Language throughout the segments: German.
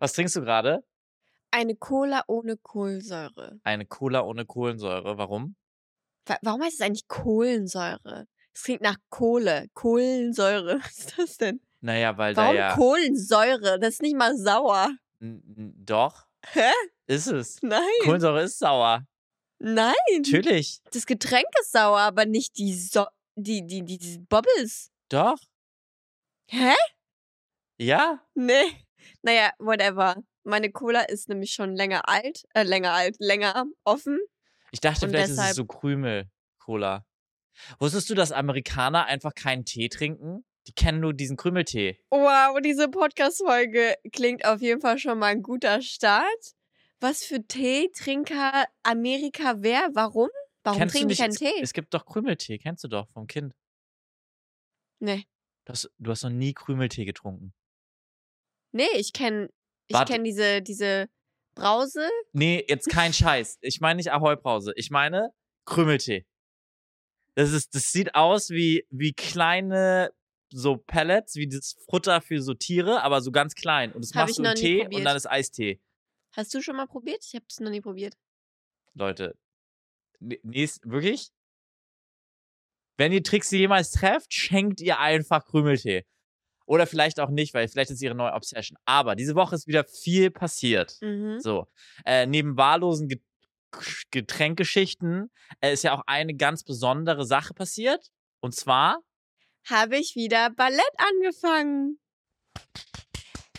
Was trinkst du gerade? Eine Cola ohne Kohlensäure. Eine Cola ohne Kohlensäure. Warum? Wa warum heißt es eigentlich Kohlensäure? Es klingt nach Kohle. Kohlensäure. Was ist das denn? Naja, weil Warum da ja. Kohlensäure? Das ist nicht mal sauer. N- n- Doch, Hä? ist es. Nein. Kohlensäure ist sauer. Nein. Natürlich. Das Getränk ist sauer, aber nicht die so die, die, die, die Bubbles. Doch. Hä? Ja. Nee. Naja, whatever. Meine Cola ist nämlich schon länger alt, äh, länger alt, länger offen. Ich dachte, Und vielleicht ist es deshalb- so Krümel-Cola. Wusstest du, dass Amerikaner einfach keinen Tee trinken? Die kennen nur diesen Krümeltee. Wow, diese Podcast-Folge klingt auf jeden Fall schon mal ein guter Start. Was für Teetrinker Amerika wer? Warum? Warum Kennst trinken die keinen Tee? Es gibt doch Krümeltee, kennst du doch vom Kind. Nee. Du hast, du hast noch nie Krümeltee getrunken. Nee, ich kenne ich kenn diese, diese Brause. Nee, jetzt kein Scheiß. Ich meine nicht Ahoi-Brause. Ich meine Krümeltee. Das, ist, das sieht aus wie, wie kleine so Pellets, wie das Futter für so Tiere, aber so ganz klein. Und das Hab machst du in Tee und probiert. dann ist Eistee. Hast du schon mal probiert? Ich habe es noch nie probiert. Leute. Nächst, wirklich? Wenn ihr Trixie jemals trefft, schenkt ihr einfach Krümeltee. Oder vielleicht auch nicht, weil vielleicht ist ihre neue Obsession. Aber diese Woche ist wieder viel passiert. Mhm. So. Äh, neben wahllosen Get Getränkgeschichten äh, ist ja auch eine ganz besondere Sache passiert. Und zwar, Habe ich wieder Ballett angefangen.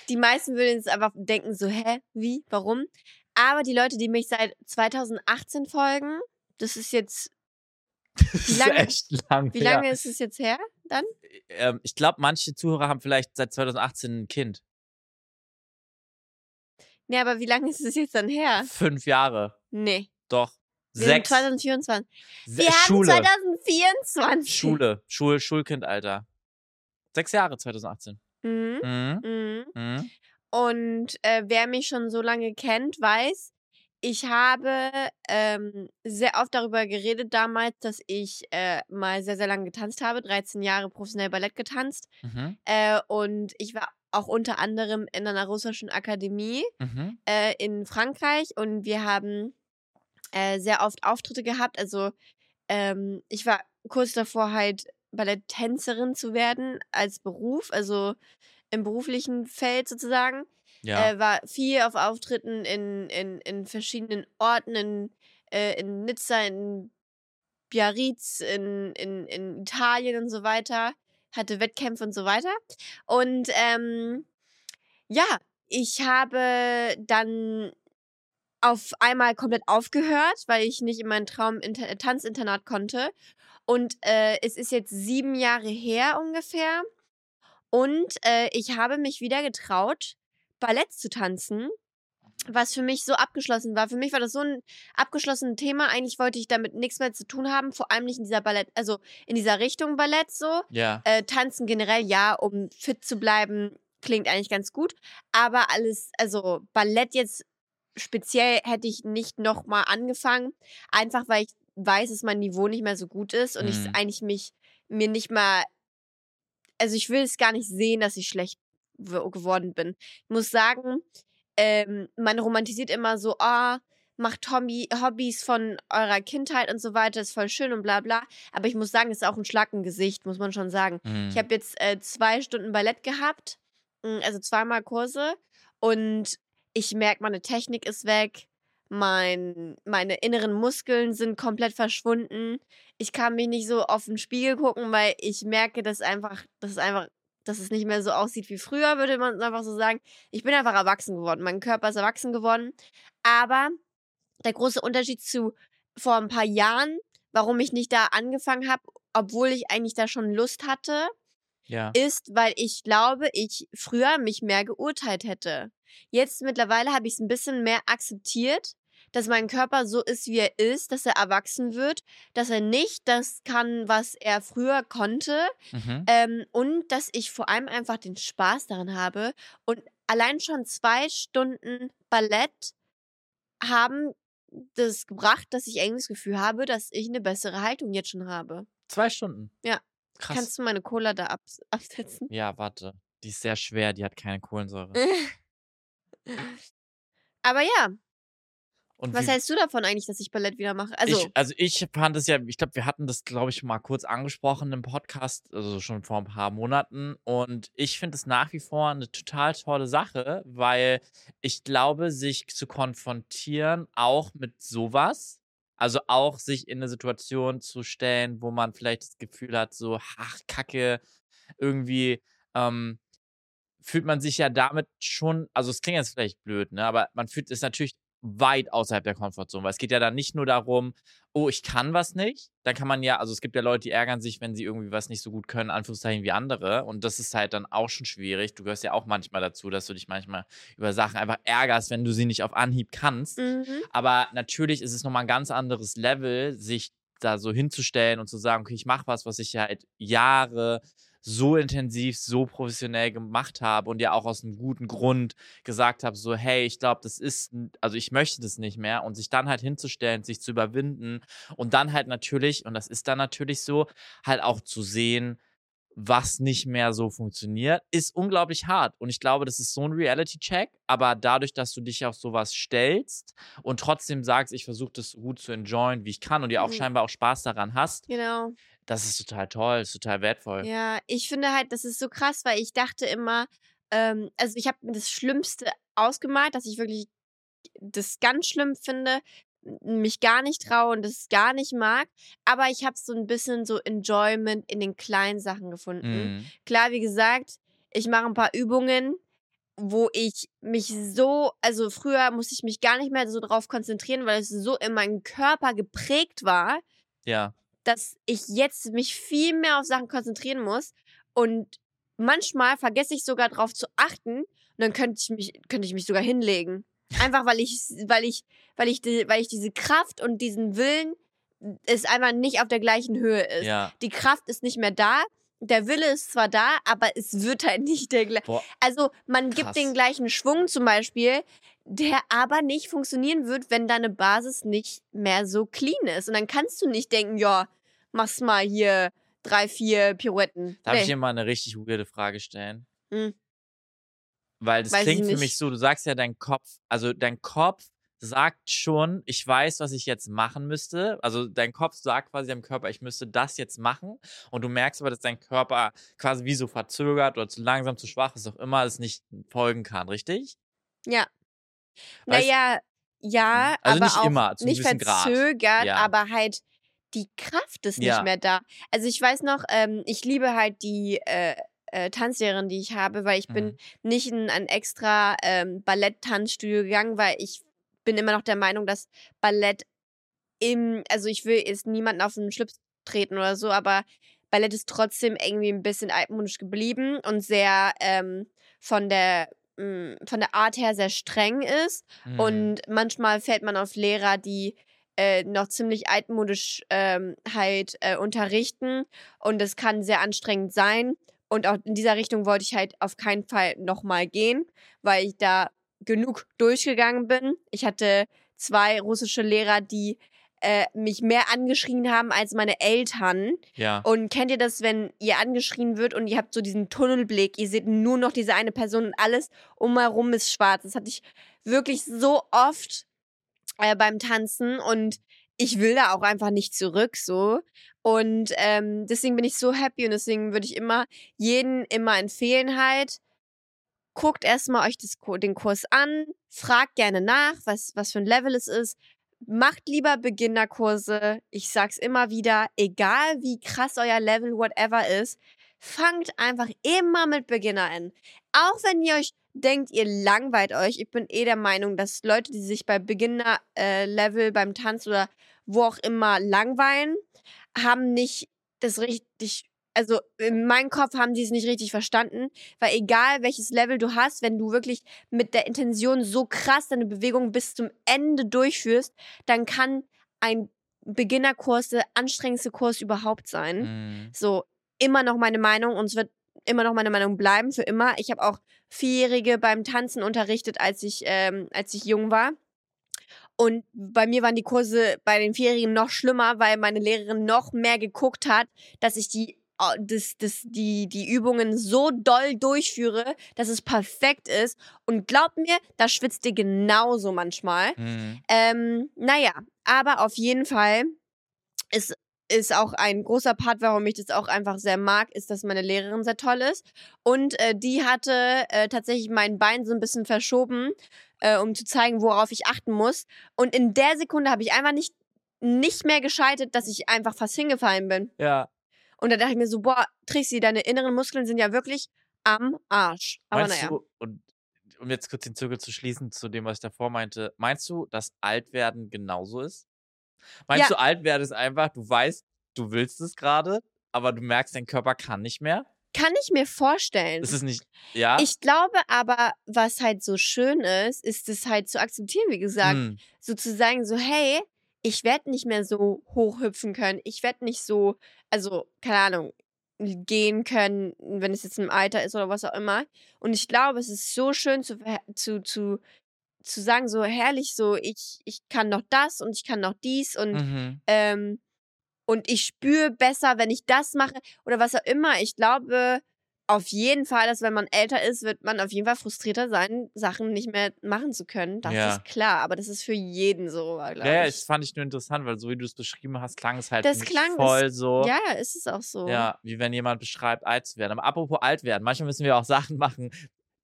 Die meisten würden jetzt einfach denken so, hä, wie, warum? Aber die Leute, die mich seit 2018 folgen, das ist jetzt, das ist lange- echt lang. wie lange ist es jetzt her dann? Ähm, ich glaube, manche Zuhörer haben vielleicht seit 2018 ein Kind. Nee, aber wie lange ist es jetzt dann her? Fünf Jahre. Nee. Doch. Wir Sechs. 2024. Se- Wir haben Schule. 2024. Schule. Schul Schulkindalter. Sechs Jahre 2018. Mhm. Mhm. Mhm. Mhm. Und äh, wer mich schon so lange kennt, weiß, ich habe ähm, sehr oft darüber geredet damals, dass ich äh, mal sehr, sehr lange getanzt habe, 13 Jahre professionell Ballett getanzt. Mhm. Äh, und ich war auch unter anderem in einer russischen Akademie Mhm. äh, in Frankreich und wir haben äh, sehr oft Auftritte gehabt. Also ähm, ich war kurz davor halt Balletttänzerin zu werden als Beruf, also im beruflichen Feld sozusagen. Ja. Äh, war viel auf Auftritten in, in, in verschiedenen Orten, in, äh, in Nizza, in Biarritz, in, in, in Italien und so weiter. Hatte Wettkämpfe und so weiter. Und ähm, ja, ich habe dann auf einmal komplett aufgehört, weil ich nicht in mein Traum -Inter Tanzinternat konnte. Und äh, es ist jetzt sieben Jahre her ungefähr. Und äh, ich habe mich wieder getraut, Ballett zu tanzen, was für mich so abgeschlossen war. Für mich war das so ein abgeschlossenes Thema. Eigentlich wollte ich damit nichts mehr zu tun haben, vor allem nicht in dieser Ballett, also in dieser Richtung Ballett so. ja. Äh, tanzen generell, ja, um fit zu bleiben, klingt eigentlich ganz gut. Aber alles, also Ballett jetzt speziell hätte ich nicht nochmal angefangen. Einfach weil ich weiß, dass mein Niveau nicht mehr so gut ist und ich Mhm. eigentlich mich mir nicht mal. Also ich will es gar nicht sehen, dass ich schlecht geworden bin. Ich muss sagen, ähm, man romantisiert immer so, ah, macht Hobby, Hobbys von eurer Kindheit und so weiter, ist voll schön und bla bla. Aber ich muss sagen, es ist auch ein Schlag im Gesicht, muss man schon sagen. Mhm. Ich habe jetzt äh, zwei Stunden Ballett gehabt, mm, also zweimal Kurse. Und ich merke, meine Technik ist weg. Mein, meine inneren Muskeln sind komplett verschwunden. Ich kann mich nicht so auf den Spiegel gucken, weil ich merke, dass einfach, dass es einfach, dass es nicht mehr so aussieht wie früher, würde man einfach so sagen. Ich bin einfach erwachsen geworden. Mein Körper ist erwachsen geworden. Aber der große Unterschied zu vor ein paar Jahren, warum ich nicht da angefangen habe, obwohl ich eigentlich da schon Lust hatte, ja. ist, weil ich glaube, ich früher mich mehr geurteilt hätte. Jetzt mittlerweile habe ich es ein bisschen mehr akzeptiert, dass mein Körper so ist, wie er ist, dass er erwachsen wird, dass er nicht das kann, was er früher konnte Mhm. ähm, und dass ich vor allem einfach den Spaß daran habe. Und allein schon zwei Stunden Ballett haben das gebracht, dass ich irgendwie das Gefühl habe, dass ich eine bessere Haltung jetzt schon habe. Zwei Stunden. Ja. Krass. Kannst du meine Cola da abs absetzen? ja, warte. Die ist sehr schwer, die hat keine Kohlensäure. Aber ja, Und was wie, hältst du davon eigentlich, dass ich Ballett wieder mache? Also, ich, also ich fand es ja, ich glaube, wir hatten das, glaube ich, mal kurz angesprochen im Podcast, also schon vor ein paar Monaten. Und ich finde es nach wie vor eine total tolle Sache, weil ich glaube, sich zu konfrontieren, auch mit sowas, also auch sich in eine Situation zu stellen, wo man vielleicht das Gefühl hat, so, ach, Kacke, irgendwie, ähm, fühlt man sich ja damit schon, also es klingt jetzt vielleicht blöd, ne, aber man fühlt es natürlich weit außerhalb der Komfortzone, weil es geht ja dann nicht nur darum, oh, ich kann was nicht, dann kann man ja, also es gibt ja Leute, die ärgern sich, wenn sie irgendwie was nicht so gut können, Anführungszeichen wie andere und das ist halt dann auch schon schwierig. Du gehörst ja auch manchmal dazu, dass du dich manchmal über Sachen einfach ärgerst, wenn du sie nicht auf Anhieb kannst. mhm. Aber natürlich ist es nochmal ein ganz anderes Level, sich da so hinzustellen und zu sagen, okay, ich mache was, was ich ja halt Jahre so intensiv, so professionell gemacht habe und ja auch aus einem guten Grund gesagt habe, so, hey, ich glaube, das ist, also ich möchte das nicht mehr. Und sich dann halt hinzustellen, sich zu überwinden und dann halt natürlich, und das ist dann natürlich so, halt auch zu sehen, was nicht mehr so funktioniert, ist unglaublich hart. Und ich glaube, das ist so ein Reality-Check. Aber dadurch, dass du dich auf sowas stellst und trotzdem sagst, ich versuche das so gut zu enjoyen, wie ich kann und dir auch Mhm. scheinbar auch Spaß daran hast, genau. das ist total toll, ist total wertvoll. Ja, ich finde halt, das ist so krass, weil ich dachte immer, ähm, also ich habe mir das Schlimmste ausgemalt, dass ich wirklich das ganz schlimm finde, mich gar nicht traue und das gar nicht mag. Aber ich habe so ein bisschen so Enjoyment in den kleinen Sachen gefunden. Mhm. Klar, wie gesagt, ich mache ein paar Übungen, wo ich mich so, also früher musste ich mich gar nicht mehr so drauf konzentrieren, weil es so in meinem Körper geprägt war, Ja. dass ich jetzt mich viel mehr auf Sachen konzentrieren muss und manchmal vergesse ich sogar darauf zu achten und dann könnte ich mich könnte ich mich sogar hinlegen. Einfach weil ich weil ich weil ich die, weil ich diese Kraft und diesen Willen ist einfach nicht auf der gleichen Höhe ist. Ja. Die Kraft ist nicht mehr da. Der Wille ist zwar da, aber es wird halt nicht der gleiche. Also man Krass. gibt den gleichen Schwung zum Beispiel, der aber nicht funktionieren wird, wenn deine Basis nicht mehr so clean ist. Und dann kannst du nicht denken, ja, machst mal hier drei, vier Pirouetten. darf ich Nee. dir mal eine richtig weirde Frage stellen? Hm. Weil das Weiß klingt für nicht. mich so, du sagst ja, dein Kopf, also dein Kopf sagt schon, ich weiß, was ich jetzt machen müsste. Also dein Kopf sagt quasi dem Körper, ich müsste das jetzt machen. Und du merkst aber, dass dein Körper quasi wie so verzögert oder zu langsam, zu schwach ist, auch immer, es nicht folgen kann, richtig? Ja. Weißt- Naja, ja, Also aber nicht auch immer, nicht verzögert, Ja. aber halt die Kraft ist nicht Ja. mehr da. Also ich weiß noch, ähm, ich liebe halt die äh, äh, Tanzlehrerin, die ich habe, weil ich bin Mhm. nicht in ein extra ähm, Ballett-Tanzstudio gegangen, weil ich bin immer noch der Meinung, dass Ballett im, also ich will jetzt niemanden auf den Schlips treten oder so, aber Ballett ist trotzdem irgendwie ein bisschen altmodisch geblieben und sehr ähm, von der mh, von der Art her sehr streng ist. Mhm. Und manchmal fällt man auf Lehrer, die äh, noch ziemlich altmodisch ähm, halt äh, unterrichten. Und das kann sehr anstrengend sein. Und auch in dieser Richtung wollte ich halt auf keinen Fall nochmal gehen, weil ich da genug durchgegangen bin. Ich hatte zwei russische Lehrer, die äh, mich mehr angeschrien haben als meine Eltern. ja. Und kennt ihr das, wenn ihr angeschrien wird und ihr habt so diesen Tunnelblick, ihr seht nur noch diese eine Person und alles umherum ist schwarz. Das hatte ich wirklich so oft äh, beim Tanzen und ich will da auch einfach nicht zurück so. Und ähm, deswegen bin ich so happy und deswegen würde ich immer jeden immer empfehlen halt, guckt erstmal euch das, den Kurs an, fragt gerne nach, was, was für ein Level es ist. Macht lieber Beginnerkurse. Ich sag's immer wieder, egal wie krass euer Level, whatever ist, fangt einfach immer mit Beginner an. Auch wenn ihr euch denkt, ihr langweilt euch. Ich bin eh der Meinung, dass Leute, die sich bei Beginner-Level beim Tanz oder wo auch immer langweilen, haben nicht das richtig, also in meinem Kopf haben die es nicht richtig verstanden, weil egal welches Level du hast, wenn du wirklich mit der Intention so krass deine Bewegung bis zum Ende durchführst, dann kann ein Beginnerkurs der anstrengendste Kurs überhaupt sein. Mhm. So, immer noch meine Meinung und es wird immer noch meine Meinung bleiben für immer. Ich habe auch Vierjährige beim Tanzen unterrichtet, als ich, ähm, als ich jung war. Und bei mir waren die Kurse bei den Vierjährigen noch schlimmer, weil meine Lehrerin noch mehr geguckt hat, dass ich die das, das, die, die Übungen so doll durchführe, dass es perfekt ist. Und glaub mir, da schwitzt ihr genauso manchmal. Mhm. Ähm, naja, aber auf jeden Fall ist, ist auch ein großer Part, warum ich das auch einfach sehr mag, ist, dass meine Lehrerin sehr toll ist. Und äh, die hatte äh, tatsächlich mein Bein so ein bisschen verschoben, äh, um zu zeigen, worauf ich achten muss. Und in der Sekunde habe ich einfach nicht, nicht mehr geschaltet, dass ich einfach fast hingefallen bin. Ja. Und da dachte ich mir so, boah, Trixie, deine inneren Muskeln sind ja wirklich am Arsch. Aber Meinst naja. du, und um jetzt kurz den Zirkel zu schließen zu dem, was ich davor meinte, meinst du, dass Altwerden genauso ist? Meinst Ja. du, Altwerden ist einfach, du weißt, du willst es gerade, aber du merkst, dein Körper kann nicht mehr? Kann ich mir vorstellen. Ist es nicht, ja? Ich glaube aber, was halt so schön ist, ist es halt zu akzeptieren, wie gesagt. Hm. So zu sagen, so, hey, ich werde nicht mehr so hochhüpfen können. Ich werde nicht so, also, keine Ahnung, gehen können, wenn es jetzt im Alter ist oder was auch immer. Und ich glaube, es ist so schön zu, zu, zu, zu sagen, so herrlich, so, ich, ich kann noch das und ich kann noch dies und Mhm. ähm, und ich spüre besser, wenn ich das mache oder was auch immer. Ich glaube auf jeden Fall, dass wenn man älter ist, wird man auf jeden Fall frustrierter sein, Sachen nicht mehr machen zu können. Das Ja. ist klar, aber das ist für jeden so, glaube Ja, ja, ich. das fand ich nur interessant, weil so wie du es beschrieben hast, klang es halt Das klang voll so. Ja, ja, ist es auch so. Ja, wie wenn jemand beschreibt, alt zu werden. Aber apropos alt werden, manchmal müssen wir auch Sachen machen,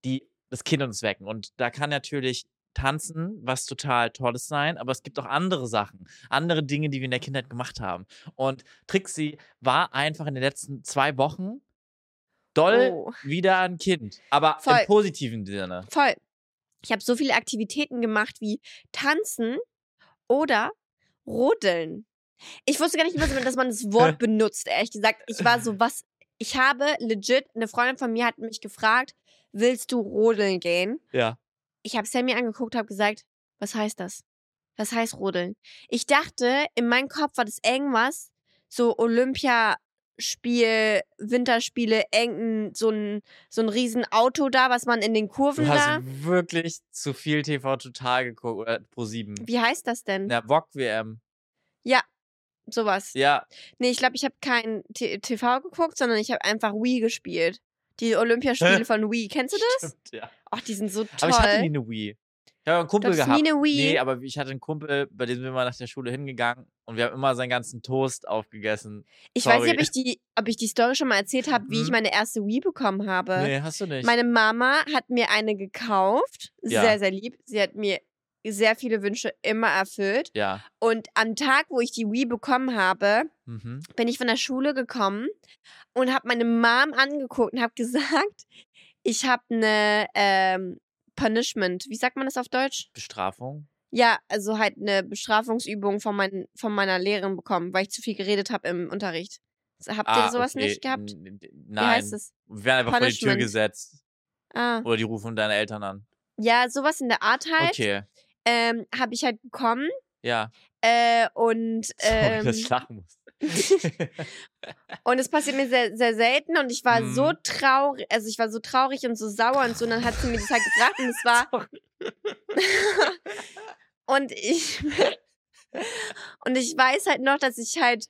die das Kind uns wecken. Und da kann natürlich Tanzen was total Tolles sein, aber es gibt auch andere Sachen, andere Dinge, die wir in der Kindheit gemacht haben. Und Trixie war einfach in den letzten zwei Wochen doll Oh. wieder ein Kind, aber Voll. im positiven Sinne. Voll. Ich habe so viele Aktivitäten gemacht wie Tanzen oder Rodeln. Ich wusste gar nicht, man- dass man das Wort benutzt, ehrlich gesagt. Ich war so, was. Ich habe legit, eine Freundin von mir hat mich gefragt, willst du rodeln gehen? Ja. Ich habe Sammy angeguckt, habe gesagt, was heißt das? Was heißt rodeln? Ich dachte, in meinem Kopf war das irgendwas, so Olympiaspiel, Winterspiele, irgendein, so ein, so ein riesen Auto da, was man in den Kurven Du da. hast wirklich zu viel TV total geguckt, oder Pro 7. Wie heißt das denn? Ja, VOG WM. Sowas. Ja, Nee, ich glaube, ich habe kein T TV geguckt, sondern ich habe einfach Wii gespielt. Die Olympiaspiele von Wii. Kennst du das? stimmt, ja. Ach, die sind so toll. Aber ich hatte nie eine Wii. Ich habe einen Kumpel gehabt. nie eine Wii. Nee, aber ich hatte einen Kumpel, bei dem sind wir mal nach der Schule hingegangen und wir haben immer seinen ganzen Toast aufgegessen. ich weiß nicht, ob ich die, ob ich die Story schon mal erzählt habe, wie ich Mhm. meine erste Wii bekommen habe. Nee, hast du nicht. Meine Mama hat mir eine gekauft. Ja. Sehr, sehr lieb. Sie hat mir sehr viele Wünsche immer erfüllt. ja. Und am Tag, wo ich die Wii bekommen habe, Mhm. bin ich von der Schule gekommen und habe meine Mom angeguckt und habe gesagt, ich habe eine ähm, Punishment. Wie sagt man das auf Deutsch? Bestrafung? Ja, also halt eine Bestrafungsübung von, mein, von meiner Lehrerin bekommen, weil ich zu viel geredet habe im Unterricht. Habt ihr sowas Ah, okay. nicht gehabt? N- n- Wie Nein. heißt es? Wir werden einfach vor die Tür Punishment. gesetzt. Ah. Oder die rufen deine Eltern an. Ja, sowas in der Art halt. Okay. Ähm, habe ich halt bekommen. Ja. Äh, und Sorry, dass ähm, ich lachen muss. Und es passiert mir sehr, sehr selten und ich war so Mhm. traurig, also ich war so traurig und so sauer und so, und dann hat sie mir das halt gebracht und es war. und ich. und ich weiß halt noch, dass ich halt.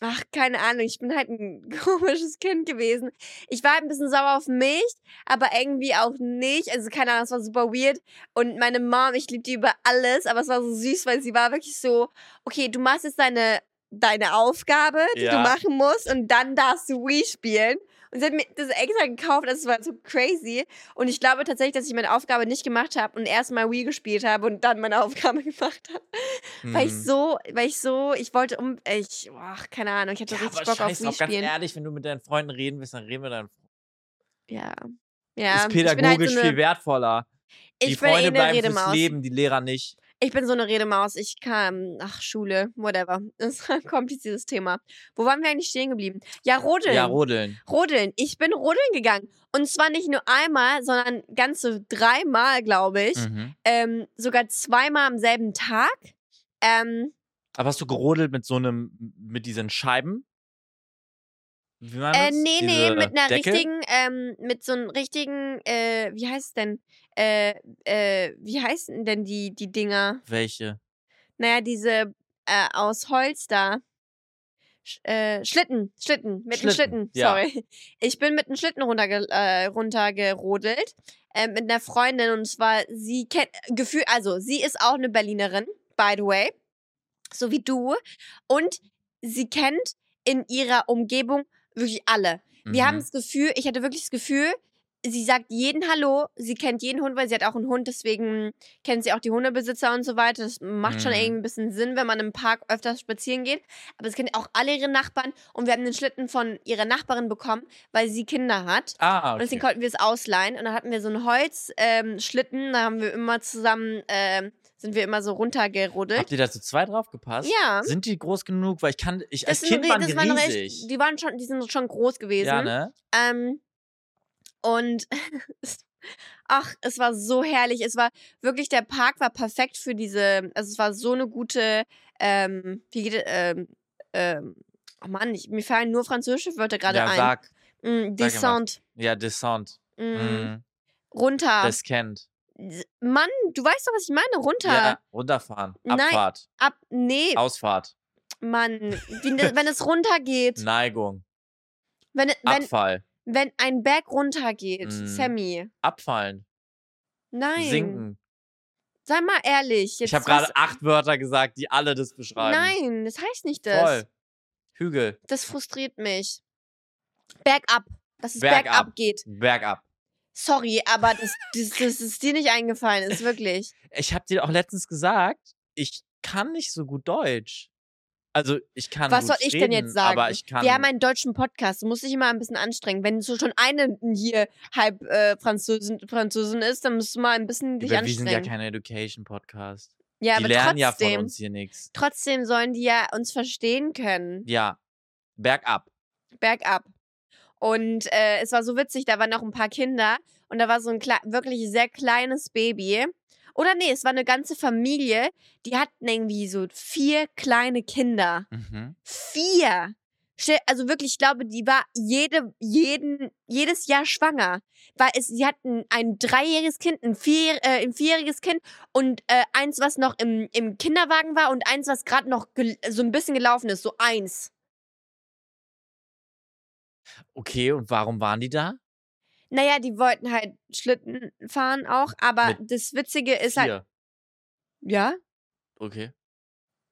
Ach, keine Ahnung, ich bin halt ein komisches Kind gewesen. Ich war halt ein bisschen sauer auf mich, aber irgendwie auch nicht. Also, keine Ahnung, es war super weird. Und meine Mom, ich liebe die über alles, aber es war so süß, weil sie war wirklich so, okay, du machst jetzt deine, deine Aufgabe, die Ja. du machen musst, und dann darfst du Wii spielen. Und sie hat mir das extra gekauft, das war so crazy. Und ich glaube tatsächlich, dass ich meine Aufgabe nicht gemacht habe und erst mal Wii gespielt habe und dann meine Aufgabe gemacht habe. Weil ich Hm. so, weil ich so, ich wollte um, ich, ach, keine Ahnung, ich hatte Ja, richtig Bock auf scheiß Wii drauf, ganz spielen. ehrlich, wenn du mit deinen Freunden reden willst, dann reden wir dann. Ja. Ja, ist bin halt pädagogisch so eine, viel wertvoller. Die Freunde bleiben fürs. Leben, die Lehrer nicht. Ich bin so eine Redemaus. Ich kann, ach, Schule, whatever. Das ist ein kompliziertes Thema. Wo waren wir eigentlich stehen geblieben? Ja, Rodeln. Ja, rodeln. Rodeln. Ich bin rodeln gegangen. Und zwar nicht nur einmal, sondern ganze dreimal, glaube ich. Mhm. Ähm, sogar zweimal am selben Tag. Ähm, Aber hast du gerodelt mit so einem, mit diesen Scheiben? Wie äh, nee, nee, mit einer Deckel? richtigen, ähm, mit so einem richtigen, äh, wie heißt es denn? Äh, äh, wie heißen denn die, die Dinger? Welche? Naja, diese äh, aus Holz da. Sch äh, Schlitten, Schlitten, mit einem Schlitten, Schlitten, ja. sorry. Ich bin mit einem Schlitten runterge äh, runtergerodelt äh, mit einer Freundin und zwar sie kennt Gefühl, also sie ist auch eine Berlinerin, by the way, so wie du und sie kennt in ihrer Umgebung wirklich alle. Wir Mhm. haben das Gefühl, ich hatte wirklich das Gefühl, sie sagt jeden Hallo, sie kennt jeden Hund, weil sie hat auch einen Hund, deswegen kennt sie auch die Hundebesitzer und so weiter. Das macht schon Mhm. irgendwie ein bisschen Sinn, wenn man im Park öfters spazieren geht. Aber sie kennt auch alle ihre Nachbarn und wir haben den Schlitten von ihrer Nachbarin bekommen, weil sie Kinder hat. Ah, Und deswegen okay. konnten wir es ausleihen. Und dann hatten wir so einen Holzschlitten, ähm, da haben wir immer zusammen, ähm, sind wir immer so runtergerodelt. Habt ihr da zu zweit drauf gepasst? Ja. Sind die groß genug? Weil ich kann, ich als Das sind Kind re- waren die waren riesig. recht, die waren schon, die sind schon groß gewesen. ja, ne? Ähm, und ach, es war so herrlich. Es war wirklich, der Park war perfekt für diese, also es war so eine gute, ähm, wie geht es, ähm, ähm, oh Mann, ich, mir fallen nur französische Wörter gerade Ja, ein. sag. Mm, Sag Descente. Ja, Descent. Mm, Mhm. Runter. Das kennt. Mann, du weißt doch, was ich meine. Runter. Ja, runterfahren. Nein. Abfahrt. Ab, nee, Ausfahrt. Mann. Wenn es runtergeht. Neigung. Wenn, wenn, Abfall. wenn ein Berg runtergeht, Mm. Sammy. Abfallen. Nein. Sinken. Sei mal ehrlich. Ich habe gerade acht Wörter gesagt, die alle das beschreiben. Nein, das heißt nicht das. Voll. Hügel. Das frustriert mich. Bergab. Dass es Bergab. bergab, geht. Bergab. Sorry, aber das, das, das ist dir nicht eingefallen, ist wirklich. Ich habe dir auch letztens gesagt, ich kann nicht so gut Deutsch. Also ich kann Was soll ich reden, denn jetzt sagen? Aber ich kann. Wir haben einen deutschen Podcast, du musst dich immer ein bisschen anstrengen. Wenn so schon eine hier halb äh, Französin, Französin ist, dann musst du mal ein bisschen dich wir, wir sind ja anstrengen. kein Education-Podcast. Ja, die aber lernen ja von trotzdem, uns hier nichts. trotzdem sollen die ja uns verstehen können. Ja. Bergab. bergab. Und äh, es war so witzig, da waren noch ein paar Kinder und da war so ein wirklich sehr kleines Baby. Oder nee, es war eine ganze Familie, die hatten irgendwie so vier kleine Kinder. Mhm. Vier! Also wirklich, ich glaube, die war jede, jeden, jedes Jahr schwanger. Weil es, sie hatten ein dreijähriges Kind, ein, vier, äh, ein vierjähriges Kind und äh, eins, was noch im, im Kinderwagen war und eins, was gerade noch so ein bisschen gelaufen ist, so eins. Okay, und warum waren die da? Naja, die wollten halt Schlitten fahren auch, aber Mit das Witzige ist halt. Vier. Ja? Okay.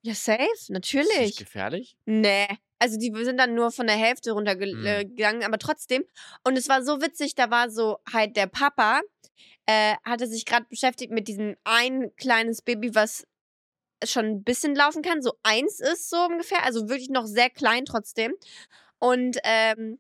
Ja, safe, Ist das nicht natürlich. gefährlich? Nee. Also die sind dann nur von der Hälfte Hm. runtergegangen, aber trotzdem. Und es war so witzig, da war so halt der Papa, äh, hatte sich gerade beschäftigt mit diesem ein kleines Baby, was schon ein bisschen laufen kann, so eins ist so ungefähr, also wirklich noch sehr klein trotzdem. Und ähm,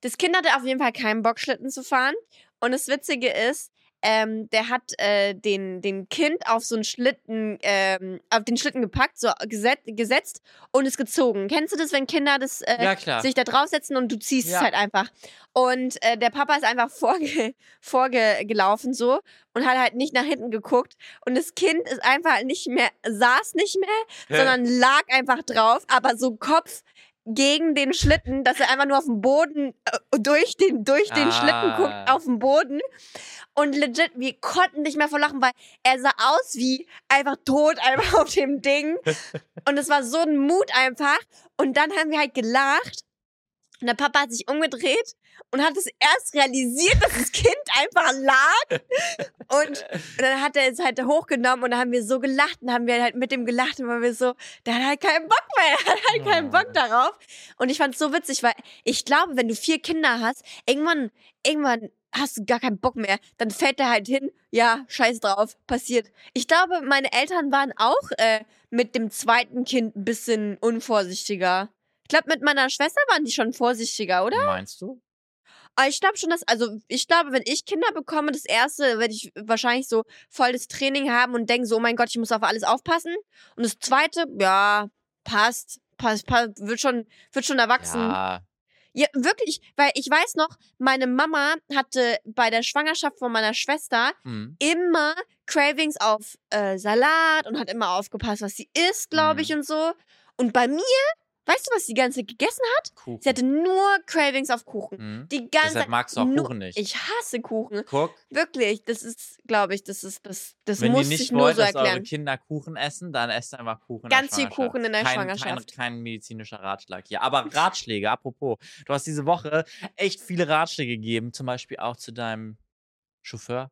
das Kind hatte auf jeden Fall keinen Bock, Schlitten zu fahren. Und das Witzige ist, ähm, der hat äh, den, den Kind auf so einen Schlitten, ähm, auf den Schlitten gepackt, so geset, gesetzt und es gezogen. Kennst du das, wenn Kinder das äh, Ja, sich da draufsetzen und du ziehst Ja. es halt einfach. Und äh, der Papa ist einfach vorge vorgelaufen so und hat halt nicht nach hinten geguckt. Und das Kind ist einfach nicht mehr, saß nicht mehr, sondern lag einfach drauf, aber so Kopf gegen den Schlitten, dass er einfach nur auf dem Boden, äh, durch den, durch den Schlitten guckt, Ah. auf dem Boden. Und legit, wir konnten nicht mehr vor Lachen, weil er sah aus wie einfach tot, einfach auf dem Ding. Und es war so ein Mut einfach. Und dann haben wir halt gelacht. Und der Papa hat sich umgedreht und hat es erst realisiert, dass das Kind einfach lag. Und, und dann hat er es halt hochgenommen und dann haben wir so gelacht und haben wir halt mit dem gelacht und waren wir so, der hat halt keinen Bock mehr, der hat halt keinen Bock darauf. Und ich fand es so witzig, weil ich glaube, wenn du vier Kinder hast, irgendwann, irgendwann hast du gar keinen Bock mehr, dann fällt der halt hin, ja, scheiß drauf, passiert. Ich glaube, meine Eltern waren auch äh, mit dem zweiten Kind ein bisschen unvorsichtiger. Ich glaube, mit meiner Schwester waren die schon vorsichtiger, oder? Meinst du? Aber ich glaube schon, dass, also ich glaube, wenn ich Kinder bekomme, das erste werde ich wahrscheinlich so voll das Training haben und denken so, oh mein Gott, ich muss auf alles aufpassen. Und das zweite, ja, passt, passt, passt wird schon, wird schon erwachsen. Ja. Ja, wirklich, weil ich weiß noch, meine Mama hatte bei der Schwangerschaft von meiner Schwester Hm. immer Cravings auf äh, Salat und hat immer aufgepasst, was sie isst, glaube ich, Mhm. und so. Und bei mir Weißt du, was sie die ganze Zeit gegessen hat? Kuchen. Sie hatte nur Cravings auf Kuchen. Mhm. Die ganze Deshalb magst du auch nur- Kuchen nicht. Ich hasse Kuchen. Guck, Wirklich, das ist, glaube ich, das ist, das, das wenn muss ihr nicht ich nur wollt, so dass eure erklären. Kinder Kuchen essen, dann esst einfach Kuchen Ganz viel Kuchen in der kein, Schwangerschaft. Kein, kein medizinischer Ratschlag hier. Aber Ratschläge, apropos. Du hast diese Woche echt viele Ratschläge gegeben, zum Beispiel auch zu deinem Chauffeur.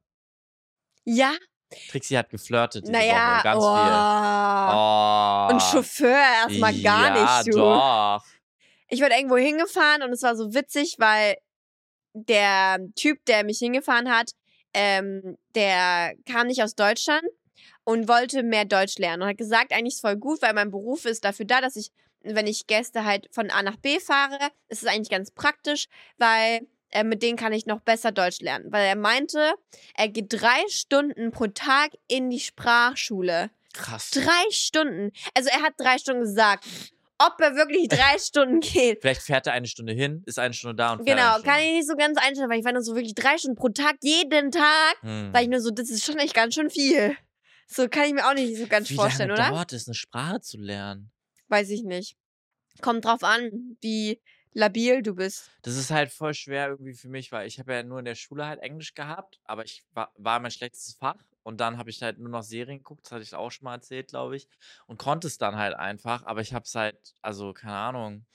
Ja, Trixie hat geflirtet diese naja, Woche, ganz oh. viel. Oh. Und Chauffeur erstmal gar ja, nicht, du. doch. Ich wurde irgendwo hingefahren und es war so witzig, weil der Typ, der mich hingefahren hat, ähm, der kam nicht aus Deutschland und wollte mehr Deutsch lernen und hat gesagt, eigentlich ist voll gut, weil mein Beruf ist dafür da, dass ich, wenn ich Gäste halt von A nach B fahre, ist es eigentlich ganz praktisch, weil äh, mit denen kann ich noch besser Deutsch lernen. Weil er meinte, er geht drei Stunden pro Tag in die Sprachschule. Krass. Drei Stunden. Also er hat drei Stunden gesagt. Ob er wirklich drei Stunden geht. Vielleicht fährt er eine Stunde hin, ist eine Stunde da und fährt Genau, kann ich nicht so ganz einstellen, weil ich war nur so wirklich drei Stunden pro Tag, jeden Tag. Hm. Weil ich nur so, das ist schon echt ganz schön viel. So kann ich mir auch nicht so ganz Wie vorstellen, lange oder? dauert es, eine Sprache zu lernen? Weiß ich nicht. Kommt drauf an, wie labil du bist. Das ist halt voll schwer irgendwie für mich, weil ich habe ja nur in der Schule halt Englisch gehabt, aber ich war, war mein schlechtestes Fach und dann habe ich halt nur noch Serien geguckt, das hatte ich auch schon mal erzählt, glaube ich, und konnte es dann halt einfach, aber ich habe es halt, also keine Ahnung.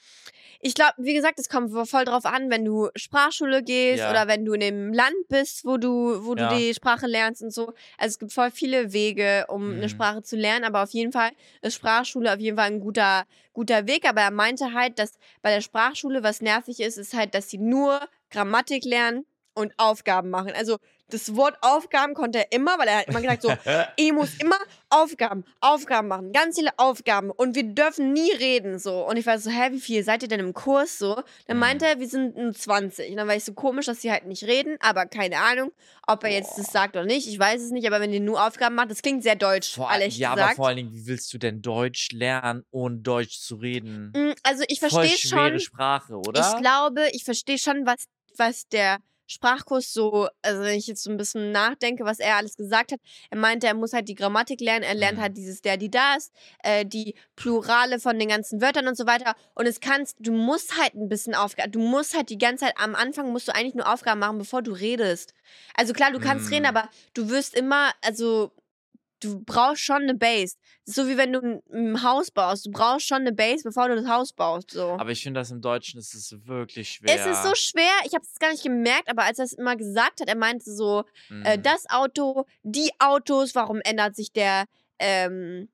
Ich glaube, wie gesagt, es kommt voll drauf an, wenn du Sprachschule gehst Ja. oder wenn du in dem Land bist, wo du, wo du Ja. die Sprache lernst und so. Also es gibt voll viele Wege, um eine Mhm. Sprache zu lernen, aber auf jeden Fall ist Sprachschule auf jeden Fall ein guter, guter Weg. Aber er meinte halt, dass bei der Sprachschule, was nervig ist, ist halt, dass sie nur Grammatik lernen und Aufgaben machen. Also das Wort Aufgaben konnte er immer, weil er hat immer gesagt, so, ich muss immer Aufgaben, Aufgaben machen, ganz viele Aufgaben und wir dürfen nie reden so. Und ich war so, hä, wie viel seid ihr denn im Kurs so? Dann Mhm. meinte er, wir sind nur 20. Und dann war ich so komisch, dass sie halt nicht reden, aber keine Ahnung, ob er jetzt das sagt oder nicht. Ich weiß es nicht, aber wenn ihr nur Aufgaben macht, das klingt sehr deutsch, Vor, ehrlich ja, aber gesagt. vor allen Dingen, wie willst du denn Deutsch lernen, ohne Deutsch zu reden? Mm, Also ich verstehe schwere schon, Sprache, oder? ich glaube, ich verstehe schon, was, was der Sprachkurs so, also wenn ich jetzt so ein bisschen nachdenke, was er alles gesagt hat, er meinte, er muss halt die Grammatik lernen, er lernt Mhm. halt dieses der, die, das, äh, die Plurale von den ganzen Wörtern und so weiter. Und es kannst, du musst halt ein bisschen Aufgaben, du musst halt die ganze Zeit, am Anfang musst du eigentlich nur Aufgaben machen, bevor du redest. Also klar, du kannst Mhm. reden, aber du wirst immer, also du brauchst schon eine Base. So wie wenn du ein, Haus baust. Du brauchst schon eine Base, bevor du das Haus baust. So. aber ich finde, das im Deutschen ist es wirklich schwer. Es ist so schwer, ich habe es gar nicht gemerkt, aber als er es immer gesagt hat, er meinte so, äh, Mhm. das Auto, die Autos, warum ändert sich der, ähm,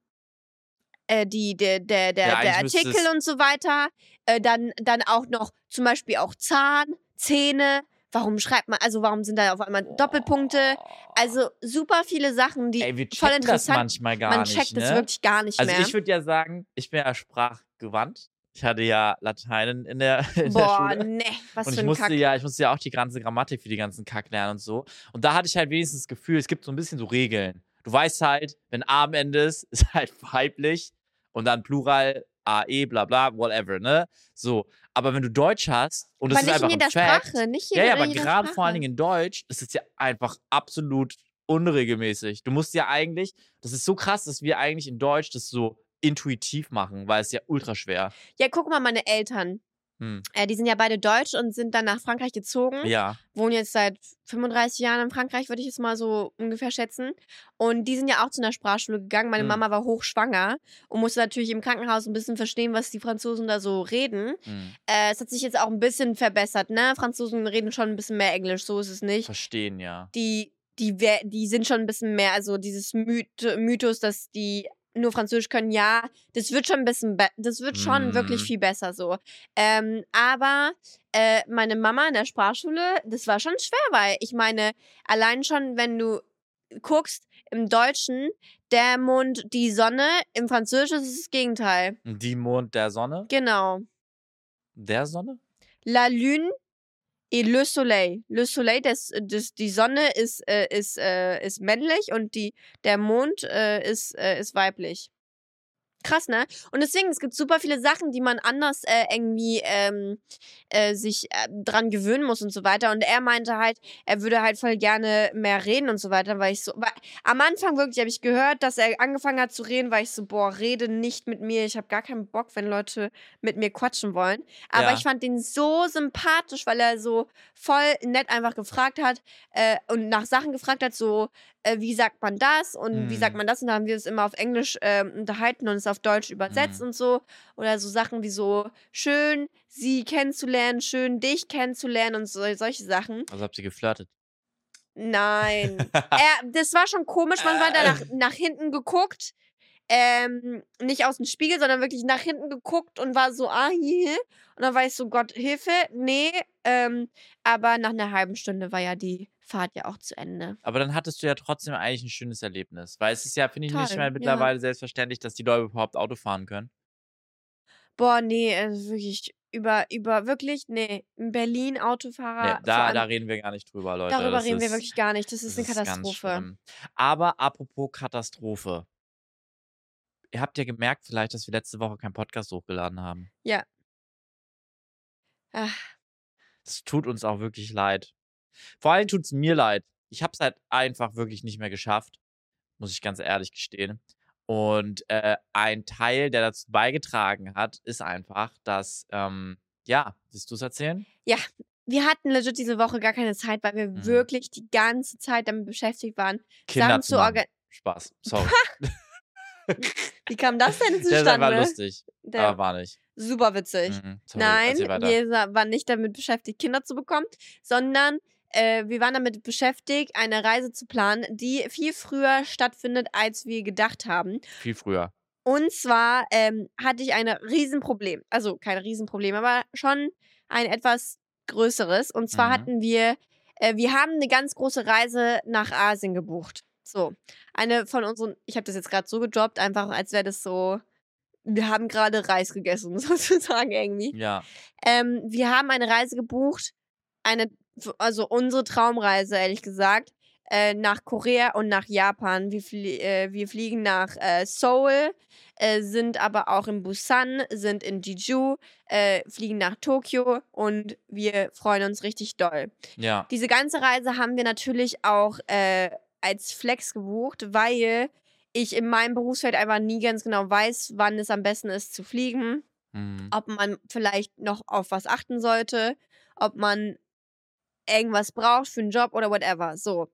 äh, die, der, der, der, Ja, der Artikel und so weiter. Äh, dann, dann auch noch zum Beispiel auch Zahn, Zähne. Warum schreibt man, also warum sind da auf einmal Doppelpunkte? Also super viele Sachen, die Ey, wir voll checken das interessant. manchmal gar man nicht. checkt ne? es wirklich gar nicht Also mehr. ich würde ja sagen, ich bin ja sprachgewandt. Ich hatte ja Latein in der, in Boah, der Schule. ne, was und für ich ein musste Kack. ja, ich musste ja auch die ganze Grammatik für die ganzen Kack lernen und so. Und da hatte ich halt wenigstens das Gefühl, es gibt so ein bisschen so Regeln. Du weißt halt, wenn A am Ende ist, ist halt weiblich und dann Plural, AE, bla bla, whatever, ne? So. Aber wenn du Deutsch hast und es ist einfach in jeder ein Fact, Sprache, nicht ja, jeder, ja, in aber gerade vor allen. Dingen in Deutsch, das ist ja einfach absolut unregelmäßig. Du musst ja eigentlich, das ist so krass, dass wir eigentlich in Deutsch das so intuitiv machen, weil es ja ultra schwer. Ja, guck mal, meine Eltern. Hm. Äh, die sind ja beide deutsch und sind dann nach Frankreich gezogen. Ja. Wohnen jetzt seit 35 Jahren in Frankreich, würde ich jetzt mal so ungefähr schätzen. Und die sind ja auch zu einer Sprachschule gegangen. Meine Hm. Mama war hochschwanger und musste natürlich im Krankenhaus ein bisschen verstehen, was die Franzosen da so reden. Hm. Äh, es hat sich jetzt auch ein bisschen verbessert, ne? Franzosen reden schon ein bisschen mehr Englisch, so ist es nicht. Verstehen, ja. Die, die, die sind schon ein bisschen mehr, also dieses Myth Mythos, dass die nur Französisch können, ja, das wird schon ein bisschen, das wird schon wirklich Mhm. viel besser so. Ähm, aber äh, meine Mama in der Sprachschule, das war schon schwer, weil ich meine, allein schon, wenn du guckst im Deutschen, der Mond, die Sonne, im Französischen ist es das Gegenteil. Die Mond der Sonne? Genau. Der Sonne? La Lune et le Soleil. Le Soleil, das, das, die Sonne ist, äh, ist, äh, ist männlich und die, der Mond äh, ist, äh, ist weiblich. Krass, ne? Und deswegen, es gibt super viele Sachen, die man anders äh, irgendwie ähm, äh, sich äh, dran gewöhnen muss und so weiter. Und er meinte halt, er würde halt voll gerne mehr reden und so weiter, weil ich so. Weil am Anfang wirklich habe ich gehört, dass er angefangen hat zu reden, weil ich so, boah, rede nicht mit mir. Ich habe gar keinen Bock, wenn Leute mit mir quatschen wollen. Aber Ja. ich fand ihn so sympathisch, weil er so voll nett einfach gefragt hat äh, und nach Sachen gefragt hat, so, äh, wie sagt man das und wie sagt Mhm. man das? Und da haben wir es immer auf Englisch ähm, unterhalten und es auf Deutsch übersetzt Mhm. und so. Oder so Sachen wie so, schön sie kennenzulernen, schön dich kennenzulernen und so, solche Sachen. Also habt ihr geflirtet. Nein. er, das war schon komisch, man hat da nach, nach hinten geguckt. Ähm, nicht aus dem Spiegel, sondern wirklich nach hinten geguckt und war so, ah, hier. Und dann war ich so, Gott, Hilfe, nee. Ähm, aber nach einer halben Stunde war ja die Fahrt ja auch zu Ende. Aber dann hattest du ja trotzdem eigentlich ein schönes Erlebnis. Weil es ist ja, finde ich, nicht Toll, mehr ja. mittlerweile selbstverständlich, dass die Leute überhaupt Auto fahren können. Boah, nee, also wirklich, über, über, wirklich, nee, in Berlin Nee, da, allem- da reden wir gar nicht drüber, Leute. darüber das reden wir ist, wirklich gar nicht. Das ist das eine Katastrophe. schlimm. Aber apropos Katastrophe. Ihr habt ja gemerkt vielleicht, dass wir letzte Woche keinen Podcast hochgeladen haben. Ach, Es tut uns auch wirklich leid. Vor allem tut es mir leid. Ich habe es halt einfach wirklich nicht mehr geschafft, muss ich ganz ehrlich gestehen. Und äh, ein Teil, der dazu beigetragen hat, ist einfach, dass, ähm, ja, willst du es erzählen? wir hatten legit diese Woche gar keine Zeit, weil wir Mhm. wirklich die ganze Zeit damit beschäftigt waren, Kinder Sachen zu organisieren. Spaß. Sorry. Wie kam das denn Der ist einfach zustande? lustig. Der, Aber war nicht. super witzig. Mhm, sorry, Nein, wir waren nicht damit beschäftigt, Kinder zu bekommen, sondern äh, wir waren damit beschäftigt, eine Reise zu planen, die viel früher stattfindet, als wir gedacht haben. Viel früher. Und zwar ähm, hatte ich ein Riesenproblem. Also kein Riesenproblem, aber schon ein etwas größeres. Und zwar Mhm. hatten wir, äh, wir haben eine ganz große Reise nach Asien gebucht. So, eine von unseren, ich habe das jetzt gerade so gedroppt, einfach als wäre das so, wir haben gerade Reis gegessen, sozusagen irgendwie. Ja. Ähm, wir haben eine Reise gebucht, eine, also unsere Traumreise, ehrlich gesagt, äh, nach Korea und nach Japan. Wir, flie äh, wir fliegen nach äh, Seoul, äh, sind aber auch in Busan, sind in Jeju, äh, fliegen nach Tokio und wir freuen uns richtig doll. Ja. Diese ganze Reise haben wir natürlich auch äh, als Flex gebucht, weil ich in meinem Berufsfeld einfach nie ganz genau weiß, wann es am besten ist zu fliegen Mhm. ob man vielleicht noch auf was achten sollte, ob man irgendwas braucht für einen Job oder whatever. So.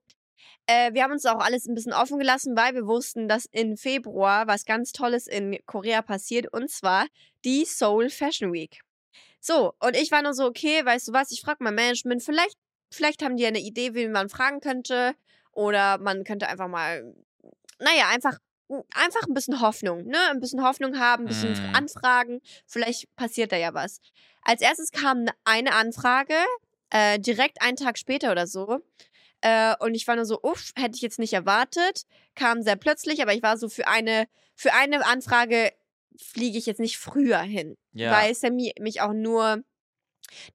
Äh, wir haben uns auch alles ein bisschen offen gelassen, weil wir wussten, dass im Februar was ganz Tolles in Korea passiert und zwar die Seoul Fashion Week. So, und ich war nur so, okay, weißt du was, ich frage mein Management, vielleicht, vielleicht haben die eine Idee, wen man fragen könnte. Oder man könnte einfach mal, naja, einfach, einfach ein bisschen Hoffnung, ne? Ein bisschen Hoffnung haben, ein bisschen Mm. anfragen. Vielleicht passiert da ja was. Als erstes kam eine Anfrage, äh, direkt einen Tag später oder so. Äh, und ich war nur so, uff, hätte ich jetzt nicht erwartet. Kam sehr plötzlich, aber ich war so für eine, für eine Anfrage fliege ich jetzt nicht früher hin. Ja. Weil Sammy mich auch nur